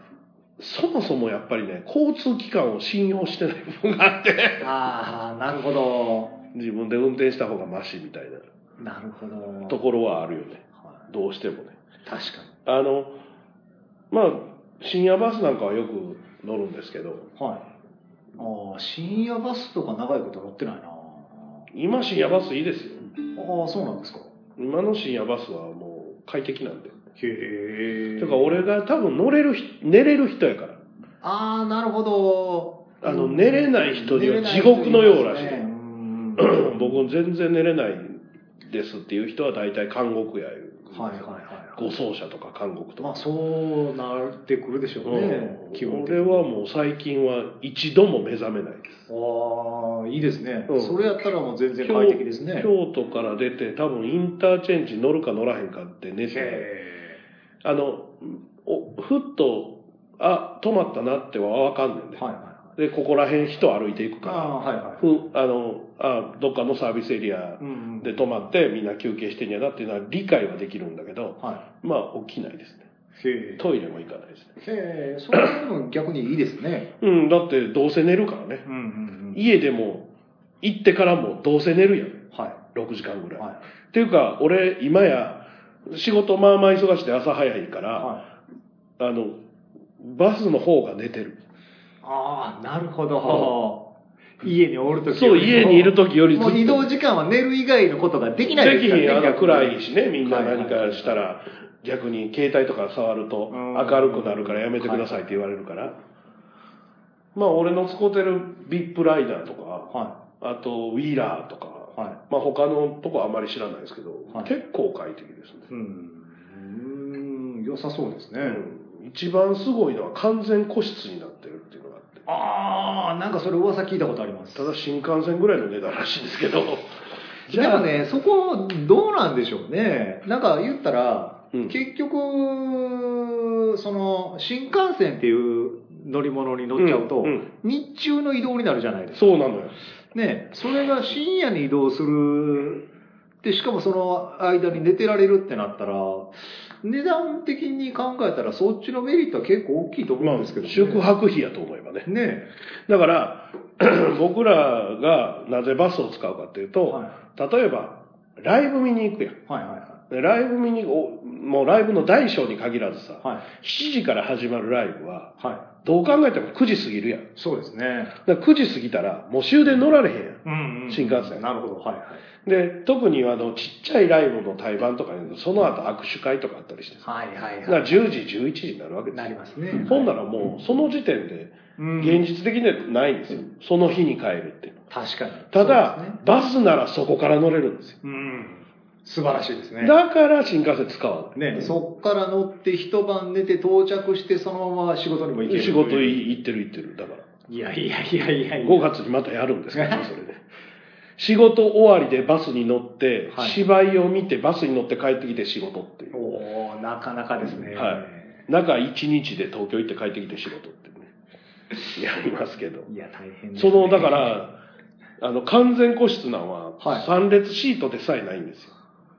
そもそもやっぱりね、交通機関を信用してない部分があって、いああなるほど。自分で運転した方がマシみたいななるほど。ところはあるよね。はい。どうしてもね。確かあの、まあ、深夜バスなんかはよく乗るんですけど、にはい。ああ深夜バスとか長いこと乗ってないな。今深夜バスいいですよ。ああそうなんですか。今の深夜バスはもう快適なんで。へえてか俺が多分乗れる人、寝れる人やから。ああなるほど。あの寝れない人には地獄のようらしい。ね。うん。僕全然寝れないですっていう人は大体監獄やいう。はいはいはい護送車とか監獄とか。まあそうなってくるでしょうね、うん。基本的に。俺はもう最近は一度も目覚めないです。ああいいですね、うん。それやったらもう全然快適ですね。京都から出て多分インターチェンジ乗るか乗らへんかって寝て、へあの、おふっと、あ、止まったなってはわかんねんで。えはいはいで、ここら辺人歩いていくから。ああはいはいふあのあどっかのサービスエリアうんうん。で止まってみんな休憩してんやなっていうのは理解はできるんだけどはまあ起きないですね。トイレも行かないですね。へえそれでも逆にいいですね。うんだってどうせ寝るからね。うんうん家でも行ってからもどうせ寝るやん。は6時間ぐらい、い。はい。っていうか俺今や仕事まあまあ忙しくて朝早いから、はい。あのバスの方が寝てるああなるほど。家におるときそう家にいる時よりずっと。もう移動時間は寝る以外のことができないできひんあの逆に。暗いしねみんな何かしたら逆に携帯とか触るとうん。明るくなるからやめてくださいって言われるから。まあ俺の使ってるビップライダーとかはあとウィーラーとかいはい。まあ他のとこはあまり知らないですけどはい。結構快適ですね。うんうん良さそうですね、うん。一番すごいのは完全個室になってるああなんかそれ噂聞いたことあります。ただ新幹線ぐらいの値段らしいんですけど。でもねそこどうなんでしょうね。なんか言ったら、うん。結局その新幹線っていう乗り物に乗っちゃうと、うんうん。日中の移動になるじゃないですか。そうなのよ。ねそれが深夜に移動するでしかもその間に寝てられるってなったら値段的に考えたらそっちのメリットは結構大きいと思まあうんですけど、ね。宿泊費やと思えばね。ねだから、僕らがなぜバスを使うかっていうと、は例えば、ライブ見に行くやん。はいはいはでライブ見におもうライブの大小に限らずさ、い。はい。7時から始まるライブは、はどう考えても9時過ぎるやん。い。そうですね。だから9時過ぎたら、もう終電乗られへんやん。うん、うん。新幹線なるほど。はいはい。で、特にあの、ちっちゃいライブの対バンとかにその後握手会とかあったりしてさ、はいはいだから10時、11時になるわけですなよりますね。ほんならもう、その時点で、うん現実的にはないんですよ。その日に帰るっていうのは確かに。ただ、そうですねバスならそこから乗れるんですよ。うん。素晴らしいですね。だから新幹線使わない。ね、そっから乗って一晩寝て到着してそのまま仕事にも行ける。仕事行ってる行ってる。だから。いやいやいやいやいや。5月にまたやるんですけどね、それで。仕事終わりでバスに乗って、はい芝居を見てバスに乗って帰ってきて仕事っていう。おーなかなかですね。はい。中1日で東京行って帰ってきて仕事ってね。やりますけど。いや、大変です、ね。その、だか、ら、あの、完全個室なんは、はい3列シートでさえないんですよ。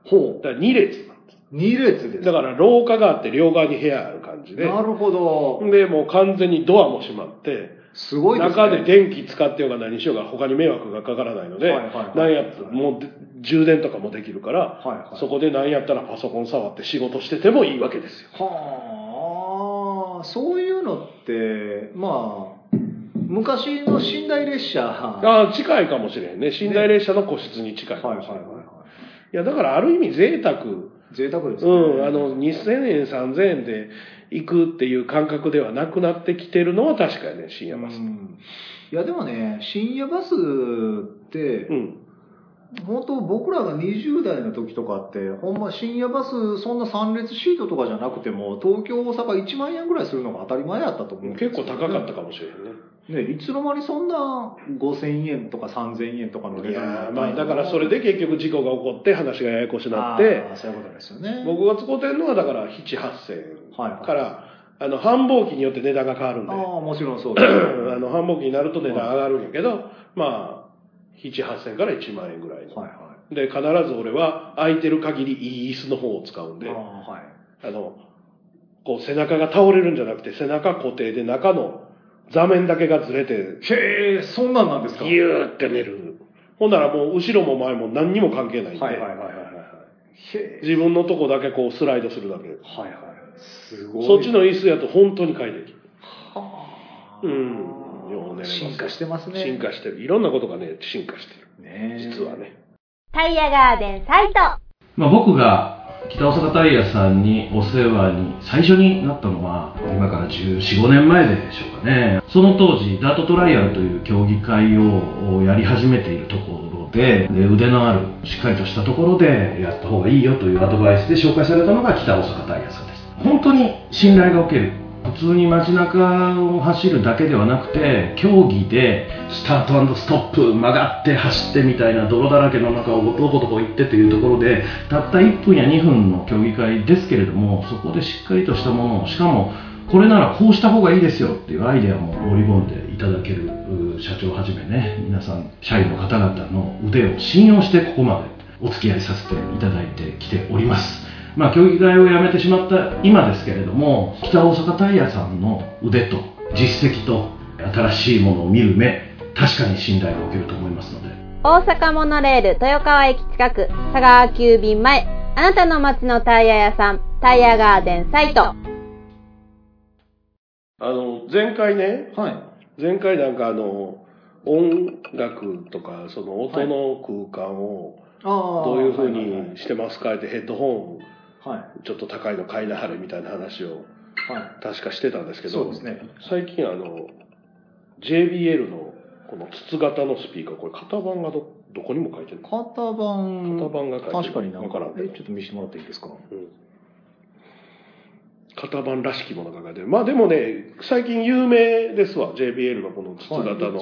ほだから2列なんです。う。2列です。だから廊下があって両側に部屋ある感じで。なるほど。で、もう完全にドアも閉まって、すごいですね。中で電気使ってようが何しようが他に迷惑がかからないので、はいはいはいなんやったらもうで充電とかもできるから、はいはいそこで何やったらパソコン触って仕事しててもいいわけですよ。はあ、そういうのって、まあ、昔の寝台列車。はああ、近いかもしれんね。寝台列車の個室に近いかいはいもしれない。いはや、だからある意味贅沢。い。贅沢ですね。うん、あの、2000円、3000円で行くっていう感覚ではなくなってきてるのは確かにね、深夜バス。うんいやでもね、深夜バスってう、ん。本当僕らが20代の時とかって、ほんま深夜バス、そんな3列シートとかじゃなくても、東京、大阪1万円ぐらいするのが当たり前やったと思うんですよ結構高かったかもしれんね。ね、いつの間にそんな5000円とか3000円とかのい値段まあだからそれで結局事故が起こって話がややこしになあって、ーそういうことですよね。僕が使ってるのはだから7、8000はいはいから、あの、繁忙期によって値段が変わるんで、ああ、もちろんそうあです。の、繁忙期になると値段上がるんやけど、まあ、7、8000から1万円ぐらいの。はいはで、必ず俺は空いてる限りいい椅子の方を使うんい。で、あああはい。の、こう背中が倒れるんじゃなくて背中固定で中の座面だけがずれて、へえ、そんなんなんですか？ギューって寝る。ほんならもう後ろも前も何にも関係ないんで、はいはいはいはいはい。自分のとこだけこうスライドするだけ。はいはい。すごい。そっちの椅子やと本当に快適。はあうん。よう寝れます進化してますね。進化してる。いろんなことがね、進化してる。ねえ実はね。タイヤガーデンサイトまあ、僕が北大阪タイヤさんにお世話に最初になったのは今から14、15年前でしょうかね。その当時ダートトライアルという競技会をやり始めているところでで腕のあるしっかりとしたところでやった方がいいよというアドバイスで紹介されたのが北大阪タイヤさんです。本当に信頼がおける普通に街中を走るだけではなくて競技でスタートストップ曲がって走ってみたいな泥だらけの中をどこどこ行ってというところでたった1分や2分の競技会ですけれどもそこでしっかりとしたものをしかもこれならこうした方がいいですよっていうアイデアも盛り込んでいただける社長はじめね皆さん社員の方々の腕を信用してここまでお付き合いさせていただいてきております。まあ競技会をやめてしまった今ですけれども北大阪タイヤさんの腕と実績と新しいものを見る目確かに信頼がおけると思いますので大阪モノレール豊川駅近く佐川急便前あなたの街のタイヤ屋さんタイヤガーデンサイトあの、前回ね、はい。前回なんかあの、音楽とか、その音の空間をああ。どういう風はいはいはいにしてますかってヘッドホンはい。ちょっと高いの買いなはれみたいな話をはい。確かしてたんですけど、そうですね。最近あの、JBL のこの筒型のスピーカー、これ型番がど、どこにも書いてるの型番。型番が書いてる確かになんかわからんえ、ちょっと見せてもらっていいですか？うん型番らしきものが書いてる。まあでもね、最近有名ですわ、JBL のこの筒型の。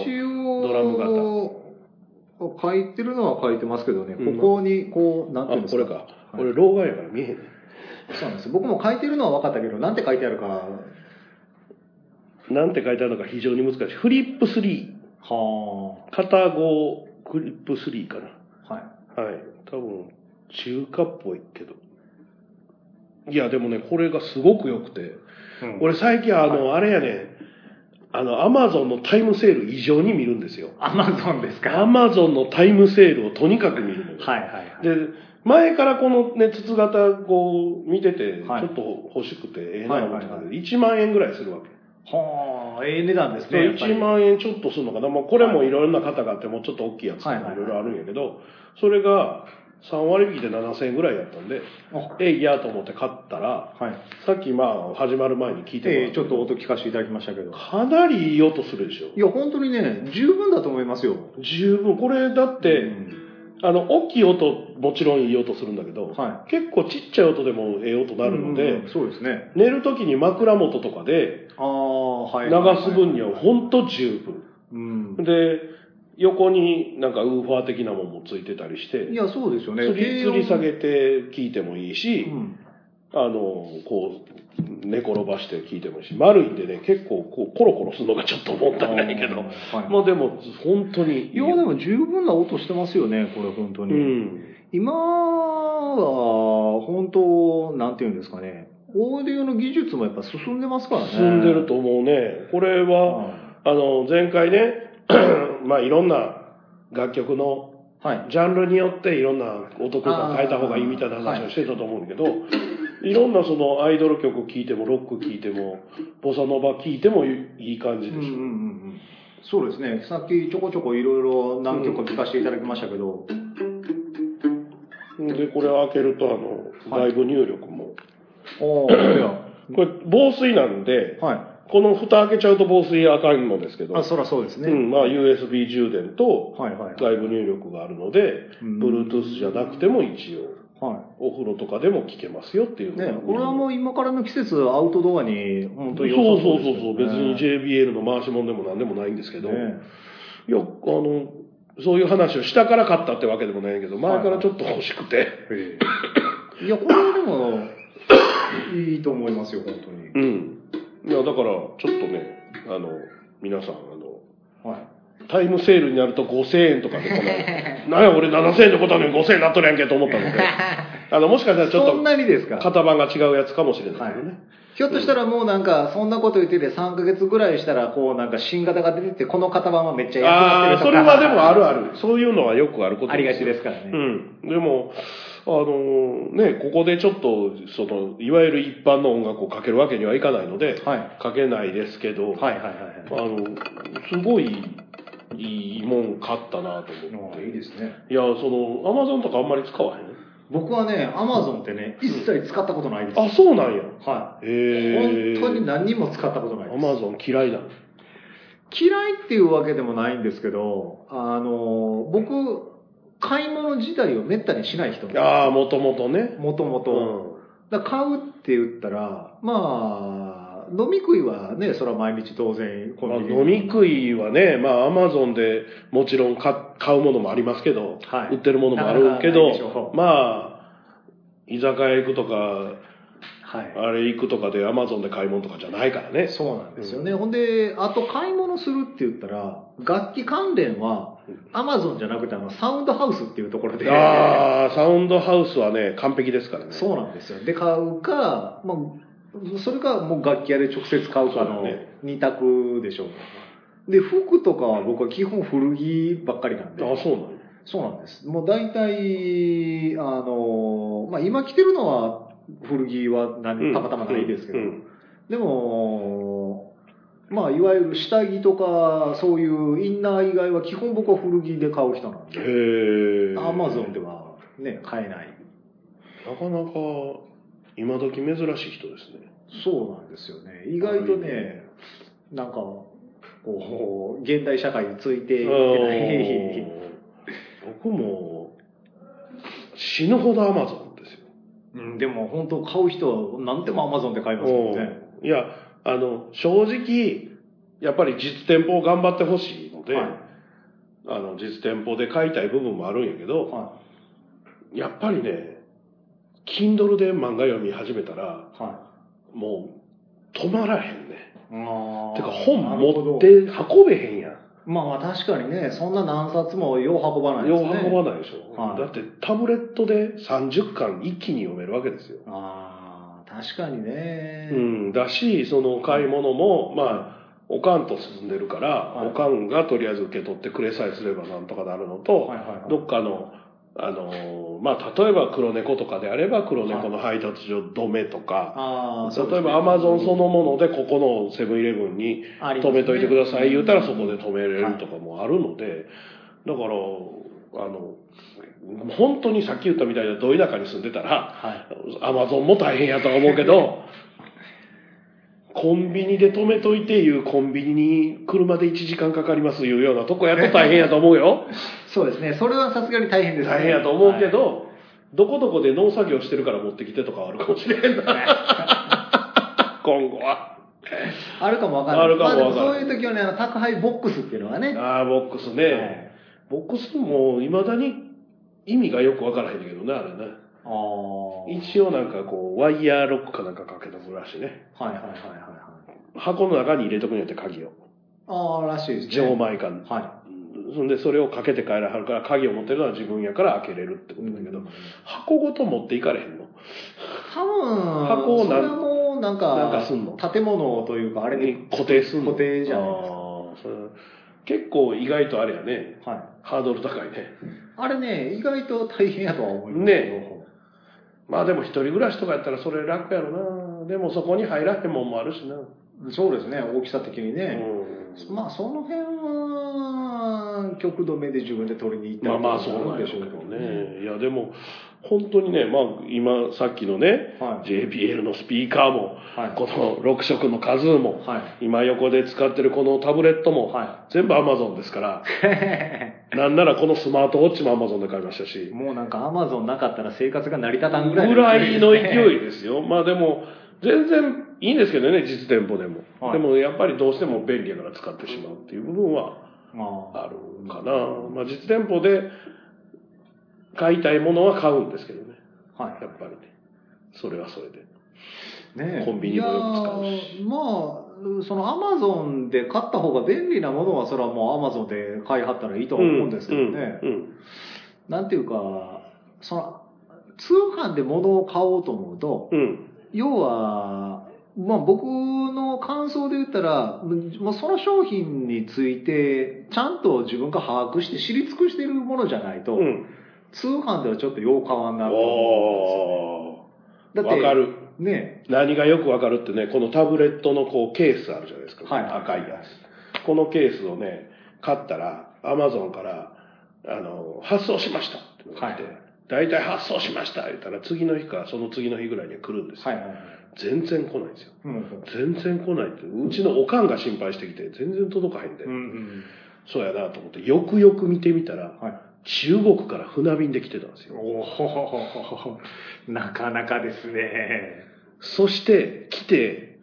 ドラム型書いてるのは書いてますけどね、うんここにこう、なんていうんあ、ですか？これか。はいこれ、老眼やから見えへんね。そうなんです僕も書いてるのは分かったけど、なんて書いてあるか。はなんて書いてあるのか非常に難しい。フリップ3。あ。片5クリップ3かな。はい。はい。多分、中華っぽいけど。いや、でもね、これがすごく良くて、うん俺最近あの、あれやね、あの、アマゾンのタイムセール異常に見るんですよ。アマゾンですか？アマゾンのタイムセールをとにかく見るのよはいはいはい。で、前からこのね、筒型こう見てて、ちはいょっと欲しくて、ええなと思ってたはいはいけど、1万円ぐらいするわけ。はあ、ええ値段ですでね。やっぱり1万円ちょっとするのかな。まあ、これもいろんな型があって、もうちょっと大きいやつとかはいはいはいいろいろあるんやけど、それが3割引きで7000円ぐらいやったんで、あえいやと思って買ったら、はい。さっきまあ始まる前に聞いてもらええちょっと音聞かせていただきましたけど。かなりいい音するでしょ。いや、本当にね、十分だと思いますよ。十分。これだって、うんあの、大きい音、もちろんいい音するんだけど、は結構ちっちゃい音でもええ音なるので、うんうんそうですね。寝るときに枕元とかでああ、はい。流す分には本当十うん。分。で、横になんかウーファー的なものもついてたりして、いや、そうですよね。吊り下げて、て聞いてもいいし、うん。あの、こう、寝転ばして聞いてもいいし、丸いんでね、結構こうコロコロするのがちょっともったいないけど、まあでも本当にいや、でも十分な音してますよね、これ、本当うに。ん。今は、本当、なんていうんですかね、オーディオの技術もやっぱ進んでますからね。進んでると思うね。これは、はあの、前回ね、まあいろんな楽曲のい。はい。ジャンルによっていろんな音とか変えた方がいいみたいな話をしてたと思うんだけど、い、ろんなそのアイドル曲聴いても、ロック聴いても、ボサノバ聴いてもいい感じでしょ。うんうんうんうんそうですね、さっきちょこちょこいろいろ何曲か聞かせていただきましたけど、で、これを開けると、あの、はい外部入力も。おー、いや、これ、防水なんで、はい。この蓋開けちゃうと防水あかんのですけど、あ、そらそうですね。うん、まあ USB 充電とはいはい。外部入力があるので、うん Bluetooth じゃなくても一応、はお風呂とかでも聞けますよっていうね、これはもう今からの季節、アウトドアに本当そうにそうそうですそう、別に JBL の回し物でも何でもないんですけど、ねいや、あの、そういう話をしたから買ったってわけでもないけど、前からちょっと欲しくて、いや、これはでも、いいと思いますよ、本当に。うん。いや、だから、ちょっとね、あの、皆さん、あの、はい。タイムセールになると5000円とかで、この、なんや俺7000円でことはねん5000円になっとるやんけと思ったので、あの、もしかしたらちょっそんなにですか？と型番が違うやつかもしれないけどね。ひょっとしたらもうなんか、そんなこと言ってて3ヶ月ぐらいしたら、こうなんか新型が出てて、この型番はめっちゃ安くなああ、ってるとか。それはでもあるある。そういうのはよくあることありがちですからね。うん。でも、あのね、ここでちょっと、その、いわゆる一般の音楽をかけるわけにはいかないので、はい。かけないですけど、はいはいはいあの、すごいいいもん買ったなと思っはい。て。いいですね。いや、その、アマゾンとかあんまり使わへん？僕はね、アマゾンってね、一切使ったことないです。あ、そうなんや。はい。へえ。本当に何にも使ったことないです。アマゾン嫌いなの。嫌いっていうわけでもないんですけど、あの、僕、買い物自体をめったにしない人ああ、もともとね。もともうと。だから買うって言ったら、まあ、飲み食いはね、それは毎日当然コまあ、飲み食いはね、まあ、アマゾンでもちろん買買うものもありますけど、はい売ってるものもあるけなかなかないどでしょ、うまあ、居酒屋行くとか、はい。あれ行くとかでアマゾンで買い物とかじゃないからね。そうなんですよね。ほんで、あと買い物するって言ったら、楽器関連は、アマゾンじゃなくて、あの、サウンドハウスっていうところで、ああ、サウンドハウスはね、完璧ですからね。そうなんですよ。で、買うか、まあ、それかもう楽器屋で直接買うかの二択でしょう。で、服とかは僕は基本古着ばっかりなんで。あそうなのそうなんです。もう大体、あの、まあ今着てるのは古着は何たまたまないですけど、うんでも、まあいわゆる下着とかそういうインナー以外は基本僕は古着で買う人なんで。アマゾンではね、買えない。なかなか、今時珍しい人ですね。そうなんですよね。意外とね、なんか、こう、現代社会についていってない。僕も、死ぬほどアマゾン。うん、でも本当買う人は何でもアマゾンで買いますもんね。いや、あの、正直、やっぱり実店舗を頑張ってほしいので、はいあの、実店舗で買いたい部分もあるんやけど、はやっぱりね、Kindle で漫画読み始めたら、い。はもう、止まらへんね。てか本持って運べへんやん。まあまあ確かにね、そんな何冊もよう運ばないでようすね。運ばないでしょ。はいだってタブレットで30巻一気に読めるわけですよ。ああ、確かにね。うん、だし、その買い物も、まあ、おかんと進んでるから、はいおかんがとりあえず受け取ってくれさえすればなんとかなるのと、はいはいはいどっかの、あのーまあ、例えば黒猫とかであれば黒猫の配達所止めとか、例えばアマゾンそのものでここのセブンイレブンに止めといてください言うたらそこで止めれるとかもあるので、だから、あの、本当にさっき言ったみたいなど田舎に住んでたら、はい。アマゾンも大変やとは思うけど、コンビニで止めといていうコンビニに車で1時間かかりますいうようなとこやと大変やと思うよ。そうですね。それはさすがに大変ですね。大変やと思うけはいど、どこどこで農作業してるから持ってきてとかはあるかもしれんな。今後は。あるかもわかんない。あるかもわかんないまあそういう時はね、あの、宅配ボックスっていうのがね。ああ、ボックスね。ボックスも未だに意味がよくわからへんけどね、あれね。一応なんかこう、ワイヤーロックかなんかかけとくらしいね。はいはいはいはい。箱の中に入れとくんやって鍵を。ああ、らしいですね。錠前か。はそんで、それをかけて帰らはるから、鍵を持ってるのは自分やから開けれるってことだけど、うん箱ごと持っていかれへんの？い。多分、箱をもうなんか、なんかすんの？建物というか、あれに固定すんの？固定じゃないですか。結構意外とあれやね、はい。ハードル高いね。あれね、意外と大変やとは思いますねまあでも一人暮らしとかやったらそれ楽やろな。でもそこに入らへんもんもあるしな。そうですね、大きさ的にね。うんまあ、その辺は、極度目で自分で取りに行ったりまあまあそうなんでしょうけどね。いやでも、本当にね、まあ今さっきのね、はい JBL のスピーカーも、はいこの6色の数も、はい。今横で使ってるこのタブレットも、は全部 Amazon ですから、なんならこのスマートウォッチも Amazon で買いましたし、もうなんかアマゾンなかったら生活が成り立たんぐらいぐらいの勢いい。ですよ。まあでも、全然いいんですけどね、実店舗でも。はいでもやっぱりどうしても便利やから使ってしまうっていう部分はまあ、あるかな。まあ実店舗で買いたいものは買うんですけどね。はい。やっぱりね。それはそれで。ねえコンビニもよく使うしまあ、そのアマゾンで買った方が便利なものは、それはもうアマゾンで買いはったらいいとは思うんですけどね。うんうんなんていうか、その、通販で物を買おうと思うと、うん。要は、まあ僕の感想で言ったら、もうその商品について、ちゃんと自分が把握して知り尽くしているものじゃないと、うん。通販ではちょっとよう変わんなると思うんですよね。わかる。ね何がよくわかるってね、このタブレットのこうケースあるじゃないですか。はい赤いやつ。このケースをね、買ったら、アマゾンから、あの、発送しましたってのが来て、はい大体発送しました言ったら、次の日か、その次の日ぐらいには来るんですよ。はいはいはい。全然来ないんですよ。うん全然来ないって。うちのおかんが心配してきて、全然届かへんで。うんうんそうやなと思って、よくよく見てみたら、はい。中国から船便で来てたんですよ。おお なかなかですね。そして、来て、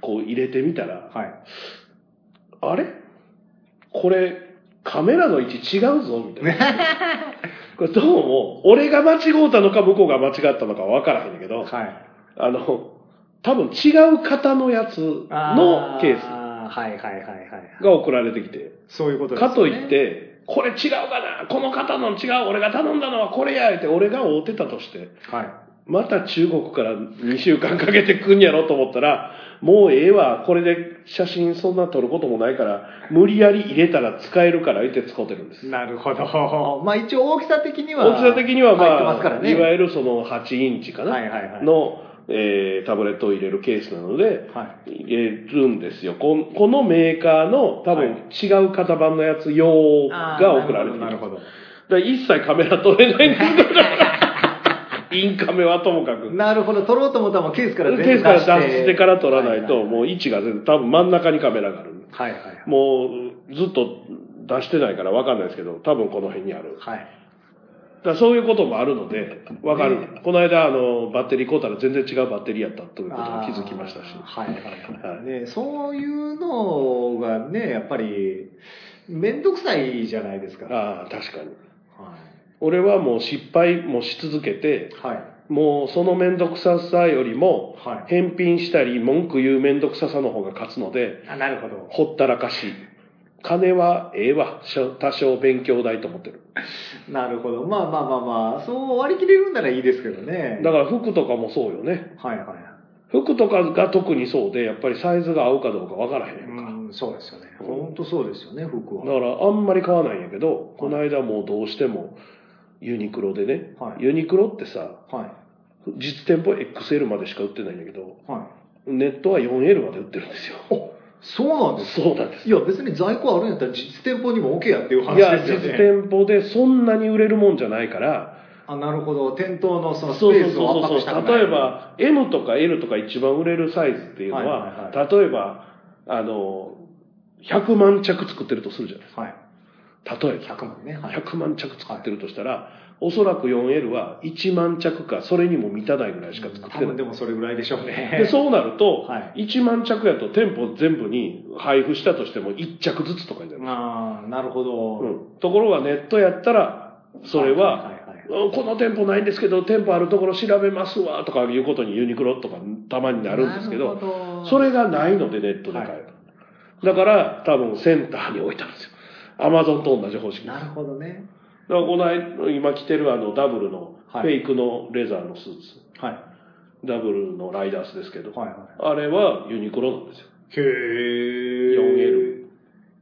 こう入れてみたら、はい。あれ？これ、カメラの位置違うぞみたいな。これどうも、俺が間違うたのか向こうが間違ったのか分からへんけど、はい。あの、多分違う型のやつのケースはいはいはいはい。が送られてきて、そういうことですね。かといって、これ違うかな？この型の違う俺が頼んだのはこれやって俺が会うてたとして、はい。また中国から2週間かけてくんやろと思ったら、もうええわ、これで写真そんな撮ることもないから、無理やり入れたら使えるから言って使ってるんです。なるほど。まあ一応大きさ的には。大きさ的にはまあ。いわゆるその8インチかな、はいはいはいの、えータブレットを入れるケースなので、は入れるんですよ。こんこのメーカーの多分違う型番のやつ用が送られてきます。なるほど。だ一切カメラ撮れないんですから、インカメはともかく。なるほど。取ろうと思ったらもうケースからケ全部ースから出してから撮らないと、もう位置が全然、多分真ん中にカメラがある。はいはいはい。もうずっと出してないから分かんないですけど、多分この辺にある。はい。だそういうこともあるので、分かる。この間、あの、バッテリー買うたら全然違うバッテリーやったということに気づきましたし。はいはいはい。はいね、そういうのがね、やっぱり、めんどくさいじゃないですか。はああ、確かに。い。俺はもう失敗もし続けて、はい。もうその面倒くささよりも、はい返品したり文句言う面倒くささの方が勝つので、あ、なるほど。ほったらかし金はええわ多少勉強代と思ってる なるほど。まあまあまあまあそう割り切れるんならいいですけどね。だから服とかもそうよね。はいはい服とかが特にそうでやっぱりサイズが合うかどうかわからへんやんか、うんそうですよね。本当そうですよね服は。だからあんまり買わないんやけど、この間もうどうしてもユニクロでね、はい。ユニクロってさはい。実店舗 XL までしか売ってないんだけどはい。ネットは 4L まで売ってるんですよそうなんですそうなんです。いや別に在庫あるんやったら実店舗にも OK やっていう話いやですよね。実店舗でそんなに売れるもんじゃないから。あなるほど。店頭のそのスペースをそうそう。そう圧迫したくない。例えば M とか L とか一番売れるサイズっていうのは,、はいはいは例えばあの100万着作ってるとするじゃないですはい。か例えば。100万ね。はい。100万着作ってるとしたら、おそらく 4L は1万着かそれにも満たないぐらいしか作って多分ないでもそれぐらいでしょうね。でそうなると、はい。1万着やと店舗全部に配布したとしても1着ずつとかになる、ああなるほど、うん、ところがネットやったらそれは,、はいはいはいこの店舗ないんですけど店舗あるところ調べますわとかいうことにユニクロとかたまになるんですけどど。それがないのでネットで買える、だから多分センターに置いたんですよ。アマゾンと同じ方式なるほどねだからこの間今着てるあのダブルのフはい。ェイクのレザーのスーツ、はい。ダブルのライダースですけど、はいはいあれはユニクロなんですよ。へえ 4L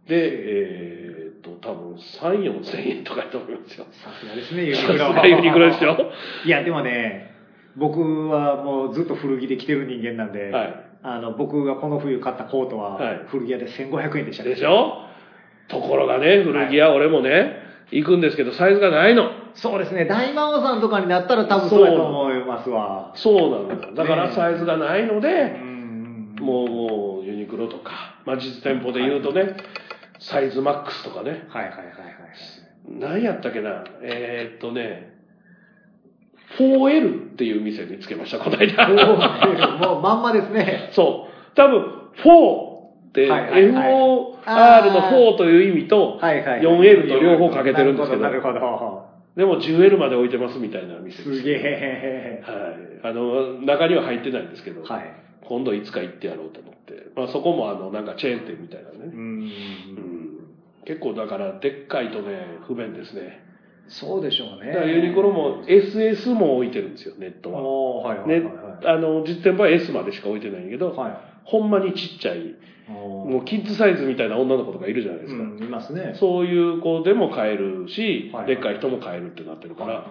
でえーっと多分3 4千円とかやと思いますよ。さすがですねユニさすクロがユニクロですよいやでもね僕はもうずっと古着で着てる人間なんで、はい。あの僕がこの冬買ったコートははい。古着屋で1500円でしたねでしょ？ところがね古着屋俺もね行くんですけどサイズがないの。そうですね。大魔王さんとかになったら多分そうやと思いますわ。そうなのよ。だからね。サイズがないのうで、ん。もうもうユニクロとか、まあ、実店舗で言うとね、サイズマックスとかね。はいはいはいはい何やったっけな？えーっとね 4L っていう店見つけましたこの間。はいもうまんまですね。そう。多分4ってはいはいはい。FOR の4という意味とはいはい。4L と両方かけてるんですけど。なるほどなるほでも 10L まで置いてますみたいな店です。どすげえ。はい、あの中には入ってないんですけど、はい。今度いつか行ってやろうと思って、まあ、そこもあのなんかチェーン店みたいなね、うんうん結構だからでっかいとね不便ですね。そうでしょうね。ユニクロも SS も置いてるんですよネットは、はいはいはいねはい、あの実店舗は S までしか置いてないけど、はい。ほんまにちっちゃいもうキッズサイズみたいな女の子とかいるじゃないですか、うんいますね。そういう子でも買えるし、はいでっかい人も買えるってなってるから、は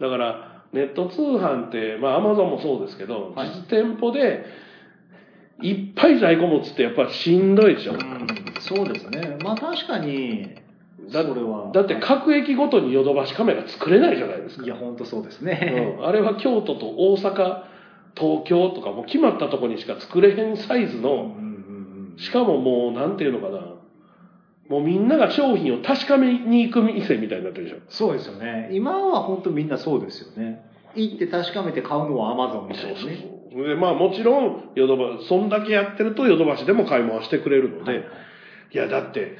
い。だからネット通販ってまあアマゾンもそうですけど、はい。実店舗でいっぱい在庫持つってやっぱしんどいでしょ、うんそうですね。まあ確かにそだれは。だって各駅ごとにヨドバシカメラ作れないじゃないですか。いや本当そうですね、うん。あれは京都と大阪東京とかもう決まったとこにしか作れへんサイズの、うんしかももうなんていうのかな。もうみんなが商品を確かめに行く店みたいになってるでしょ。そうですよね。今は本当みんなそうですよね。行って確かめて買うのはアマゾンみたいなね。そうでまあもちろんヨドバそんだけやってるとヨドバシでも買い物してくれるので、はい。い、やだって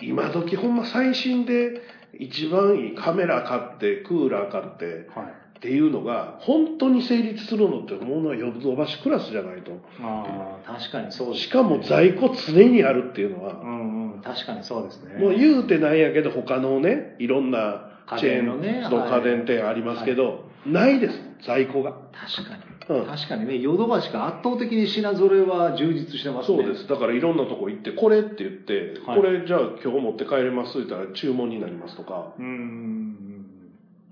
今時ほんま最新で一番いいカメラ買ってクーラー買ってはいっていうのが本当に成立するのってものはヨドバシクラスじゃないと。ああ確かにそうです、ね、しかも在庫常にあるっていうのは、うんうん確かにそうですね。もう言うてないやけど他のねいろんなチェーンの家電のね家電店ありますけど、ないです在庫が。確かに、うん。確かに。ねヨドバシが圧倒的に品揃えは充実してますね。そうです。だからいろんなとこ行ってこれって言って、はい。これじゃあ今日持って帰れますって言ったら注文になりますとか、うん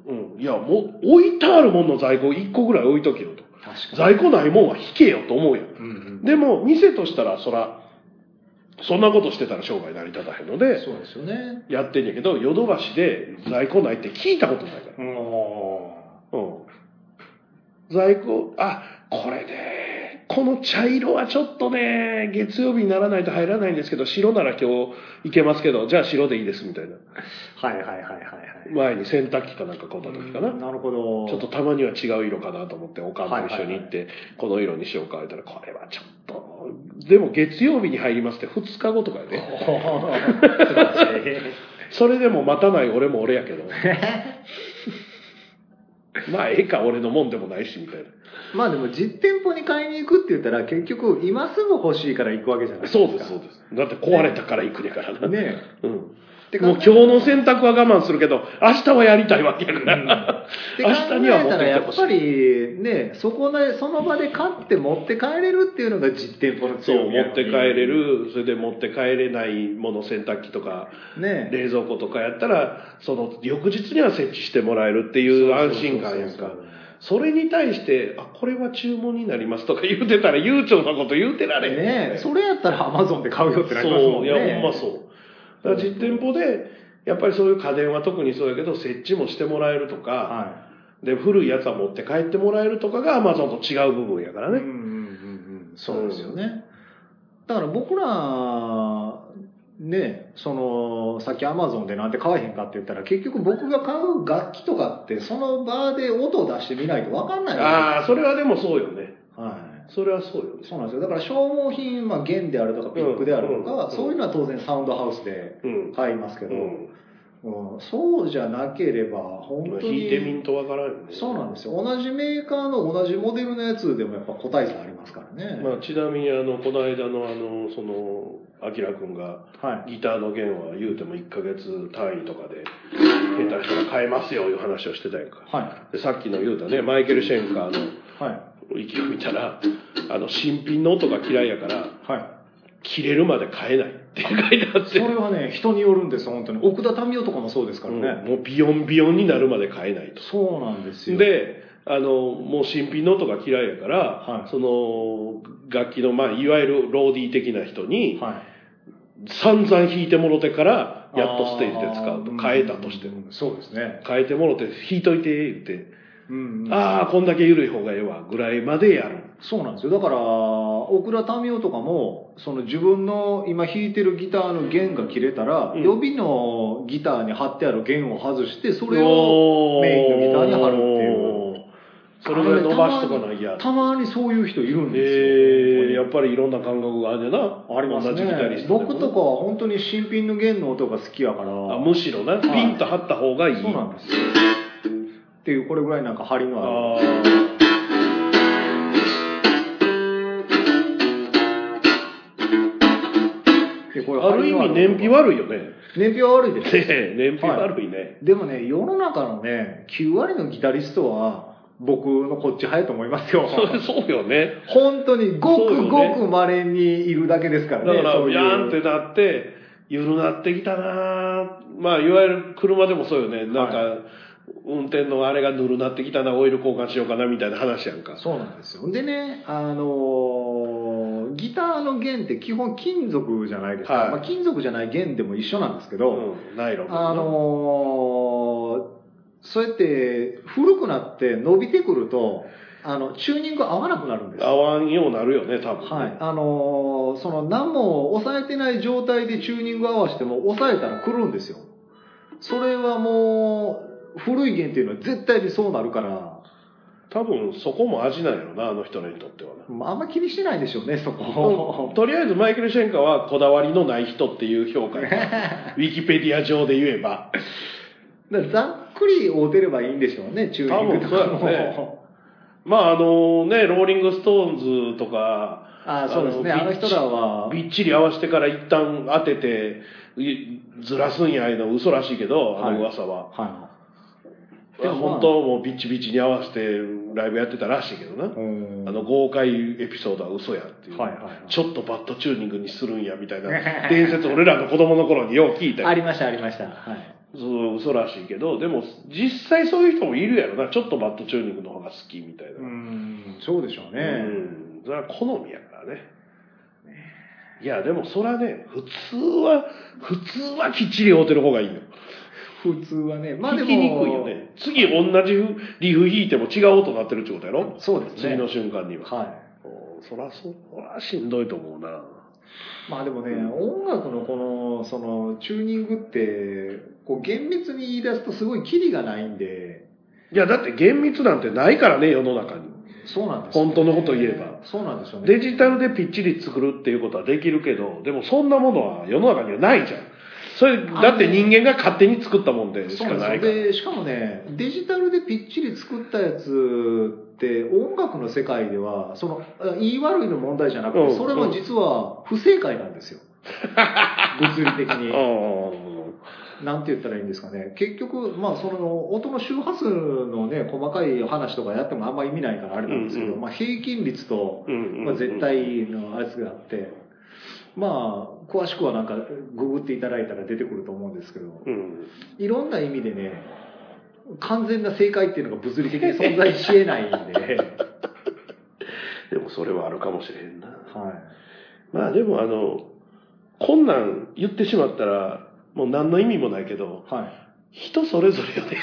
うん。うん、いやもう置いてあるもんの在庫1個ぐらい置いとけよと。在庫ないもんは引けよと思うやん。うんうん。でも店としたらそらそんなことしてたら商売成り立たへんのでそうですよね。やってんやけどヨドバシで在庫ないって聞いたことないから。うんうん。在庫、あ、これね、この茶色はちょっとね、月曜日にならないと入らないんですけど、白なら今日行けますけど、じゃあ白でいいですみたいな。はいはいはいはいはい前に洗濯機かなんか買った時かな。なるほどちょっとたまには違う色かなと思って、おかんと一緒に行って、この色にしようか言ったら、これはちょっと、でも月曜日に入りますって2日後とかやね。それでも待たない俺も俺やけど。まあ、ええか、俺のもんでもないし、みたいな。まあでも実店舗に買いに行くって言ったら結局今すぐ欲しいから行くわけじゃないですかそうです、そうです。だって壊れたから行くねからな。ねうん。もう今日の選択は我慢するけど、明日はやりたいわけやから。って明考日には持ってや。っぱりねそこでその場で買って持って帰れるっていうのが実店舗のそう、強みやのに持って帰れる、それで持って帰れないもの、洗濯機とか、ね冷蔵庫とかやったら、その翌日には設置してもらえるっていう安心感やんか。それに対して、あ、これは注文になりますとか言うてたら、悠長なこと言うてられへん。ねそれやったらアマゾンで買うよってなりますもそう、んいねや、ほんまそう。だから実店舗で、やっぱりそういう家電は特にそうやけど、設置もしてもらえるとか、はで、古いやつは持って帰ってもらえるとかが Amazon と違う部分やからい、ね。うんうんうんうんそうですよね、だから僕らねそのさっきアマゾンでなんで買えへんかって言ったら結局僕が買う楽器とかってその場で音を出してみないと分かんないわああ、それはでもそうよね。はいそれはそうよね。そうなんですよだから消耗品、まあ、弦であるとかピックであるとか、うんそういうのは当然サウンドハウスでうん。買いますけど、うん。うんそうじゃなければ本当に弾いてみんとわからんよね。そうなんですよ同じメーカーの同じモデルのやつでもやっぱ個体差ありますからね、まあ、ちなみに、あの、この間のあの、その、アキラくんが、はいギターの弦は言うても1ヶ月単位とかで、下手したら買えますよいう話をしてたやんか。はで、さっきの言うたね、マイケル・シェンカーのいはい息を見たら、あの、新品の音が嫌いやから、はい。切れるまで買えないって書いてあって、それはね人によるんです本当に。奥田民生とかもそうですからね、うん。もうビヨンビヨンになるまで買えないと。そうなんですよ。で、あの、もう新品の音が嫌いやから、はい。その、楽器の、まあ、いわゆるローディー的な人に、はい。散々弾いてもろてから、やっとステージで使うと。変えたとしても。うんそうですね、変えてもろて、弾いといて、言って、うんうん。ああ、こんだけ緩い方がええわ、ぐらいまでやる。そうなんですよ。だから大倉民生とかもその自分の今弾いてるギターの弦が切れたら、うん。予備のギターに貼ってある弦を外してそれをメインのギターに貼るっていう。それぐらい伸ばしとかないや。たまにそういう人いるんですよ、ええやっぱりいろんな感覚があるんだな。ありますね。僕とかは本当に新品の弦の音が好きやから。あむしろな、い。ピンと張った方がいい。そうなんですよっていうこれぐらいなんか張りのああるでこれあある意味燃費悪いよね。燃費は悪いですねえ燃費悪いね。でもね世の中のね9割のギタリストは僕のこっち早いと思いますよ。そうよね。本当にごくごく稀にいるだけですからねだから、やーんってなって、緩なってきたなまあ、いわゆる車でもそうよね。なんか、は運転のあれがぬるなってきたな、オイル交換しようかな、みたいな話やんか。そうなんですよ。でねあのーギターの弦って基本金属じゃないですか、はい。まあ、金属じゃない弦でも一緒なんですけど、うん、ナイロンあのーそうやって古くなって伸びてくるとあのチューニング合わなくなるんです。よ合わんようなるよね、多分。はい、あのーその何も抑えてない状態でチューニング合わせても抑えたら来るんですよ。それはもう古い弦っていうのは絶対にそうなるから。多分、そこも味なんやろな、あの人らにとってはな。まああんま気にしてないでしょうねそこ。とりあえずマイケル・シェンカーはこだわりのない人っていう評価や ウィキペディア上で言えば。ざっくり合うてればいいんでしょうねチューニそうね。まああのね、ローリング・ストーンズとか、あそうですね。あの人らは。びっちり合わせてから一旦当てて、いずらすんやいうの嘘らしいけど、あの噂は。はでも本当もうビッチビチに合わせてライブやってたらしいけどな。あの豪快エピソードは嘘やっていう。はいはいはいちょっとバットチューニングにするんやみたいな 伝説俺らの子供の頃によう聞いたりありましたありましたはいそう嘘らしいけど、でも実際そういう人もいるやろな。ちょっとバットチューニングの方が好きみたいな。うんそうでしょうね、うん。それは好みやからね。いや、でもそれはね、普通は、普通はきっちり合うてる方がいいよ。普通はねまあでも弾きにくいよね。次同じリフ弾いても違う音になってるってことやろ？そうですね次の瞬間には。はいおそらそ、そらしんどいと思うな。まあでもね、音楽のこの、その、チューニングって、こう厳密に言い出すとすごいキリがないんで、いや、だって厳密なんてないからね、世の中に。そうなんですよ本当のこと言えば。そうなんですよね。デジタルでぴっちり作るっていうことはできるけど、でもそんなものは世の中にはないじゃん。それだって人間が勝手に作ったもんでしかないから。でしかもねデジタルでぴっちり作ったやつって音楽の世界ではそのあ言い悪いの問題じゃなくうん。てそれも実は不正解なんですよ。物理的に。うなんて言ったらいいんですかね。結局まあその音の周波数のね細かい話とかやってもあんま意味ないからあれなんですけど、うんうん。まあ、平均率と、まあ、絶対のやつがあって。まあ詳しくはなんかググっていただいたら出てくると思うんですけど、うん。いろんな意味でね、完全な正解っていうのが物理的に存在し得ないんで、でもそれはあるかもしれへんな。はい。まあでもあのこんなん言ってしまったらもう何の意味もないけどはい。人それぞれよね。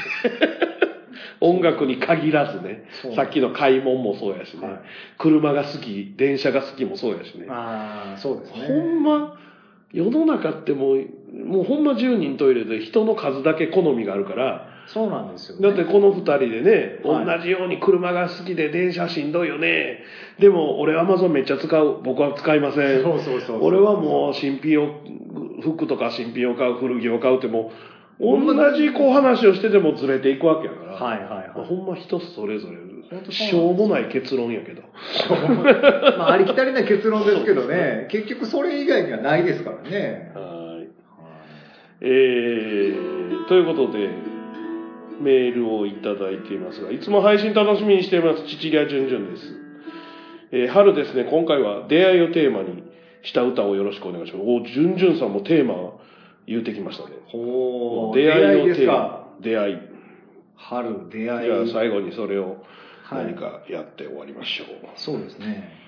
音楽に限らずね。さっきの買い物もそうやしね、はい。車が好き電車が好きもそうやしね。ああ、そうですね。ほんま世の中ってもうもうほんま10人トイレで人の数だけ好みがあるからそうなんですよ、だってこの2人でね、はい。同じように車が好きで電車しんどいよね。でも俺アマゾンめっちゃ使う。僕は使いません。そうそうそう俺はもう新品を服とか新品を買う古着を買うってもう同じこう話をしててもずれていくわけやから、はいはいはい。まあほんま人それぞれしょうもない結論やけど。まあ、ありきたりな結論ですけどね、結局それ以外にはないですからね。はい。えー、ということでメールをいただいていますがいつも配信楽しみにしています。チチリアジュンジュンです、えー春ですね。今回は出会いをテーマにした歌をよろしくお願いします。おジュンジュンさんもテーマ言うてきましたね。ほ出会いを。テーマ出会い春、出じゃあ会い。最後にそれをはい何かやって終わりましょう、そうですね。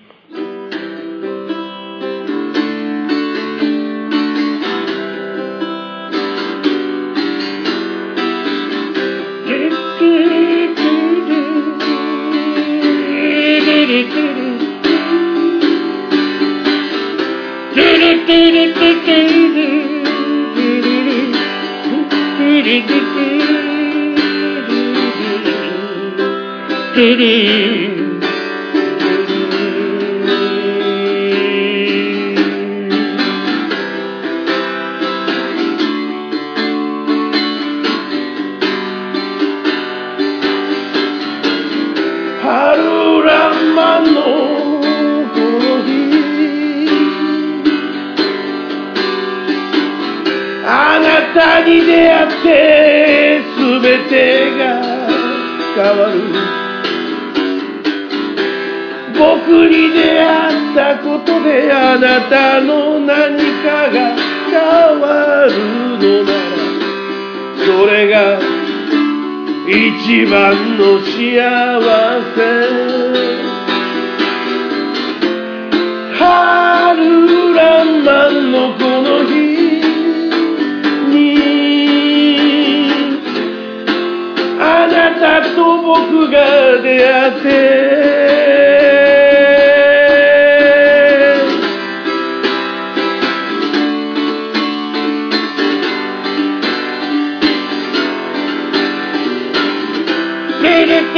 春出会ったことであなたの何かが変わるのならそれが一番の幸せ。春らんまんのこの日にあなたと僕が出会って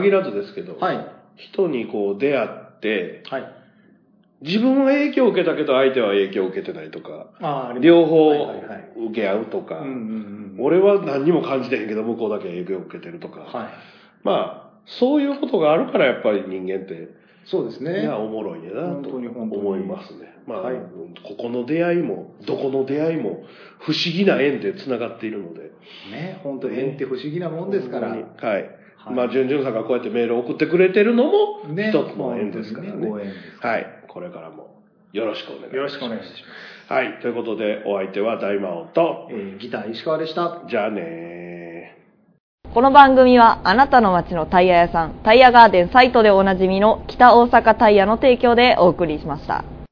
限らずですけど、はい。人にこう出会って、はい。自分は影響を受けたけど相手は影響を受けてないとか、あー両方はいはいはい受け合うとか、うんうんうん。俺は何にも感じてへんけど向こうだけ影響を受けてるとか、はい。まあ、そういうことがあるからやっぱり人間って、そうですね。いや、おもろいねな本と当に本当に思いますね。まあ、はいここの出会いも、どこの出会いも不思議な縁で繋がっているので、ね、本当縁って不思議なもんですから。はい。はいまあ、じゅんじゅんさんがこうやってメールを送ってくれてるのも、ね一つの縁ですからね。ねご縁ですはい。これからもよろしくお願いします。よろしくお願いします。はい。ということで、お相手は大魔王と、えーギター石川でした。じゃあねー。この番組はあなたの街のタイヤ屋さん、タイヤガーデンサイトでおなじみの北大阪タイヤの提供でお送りしました。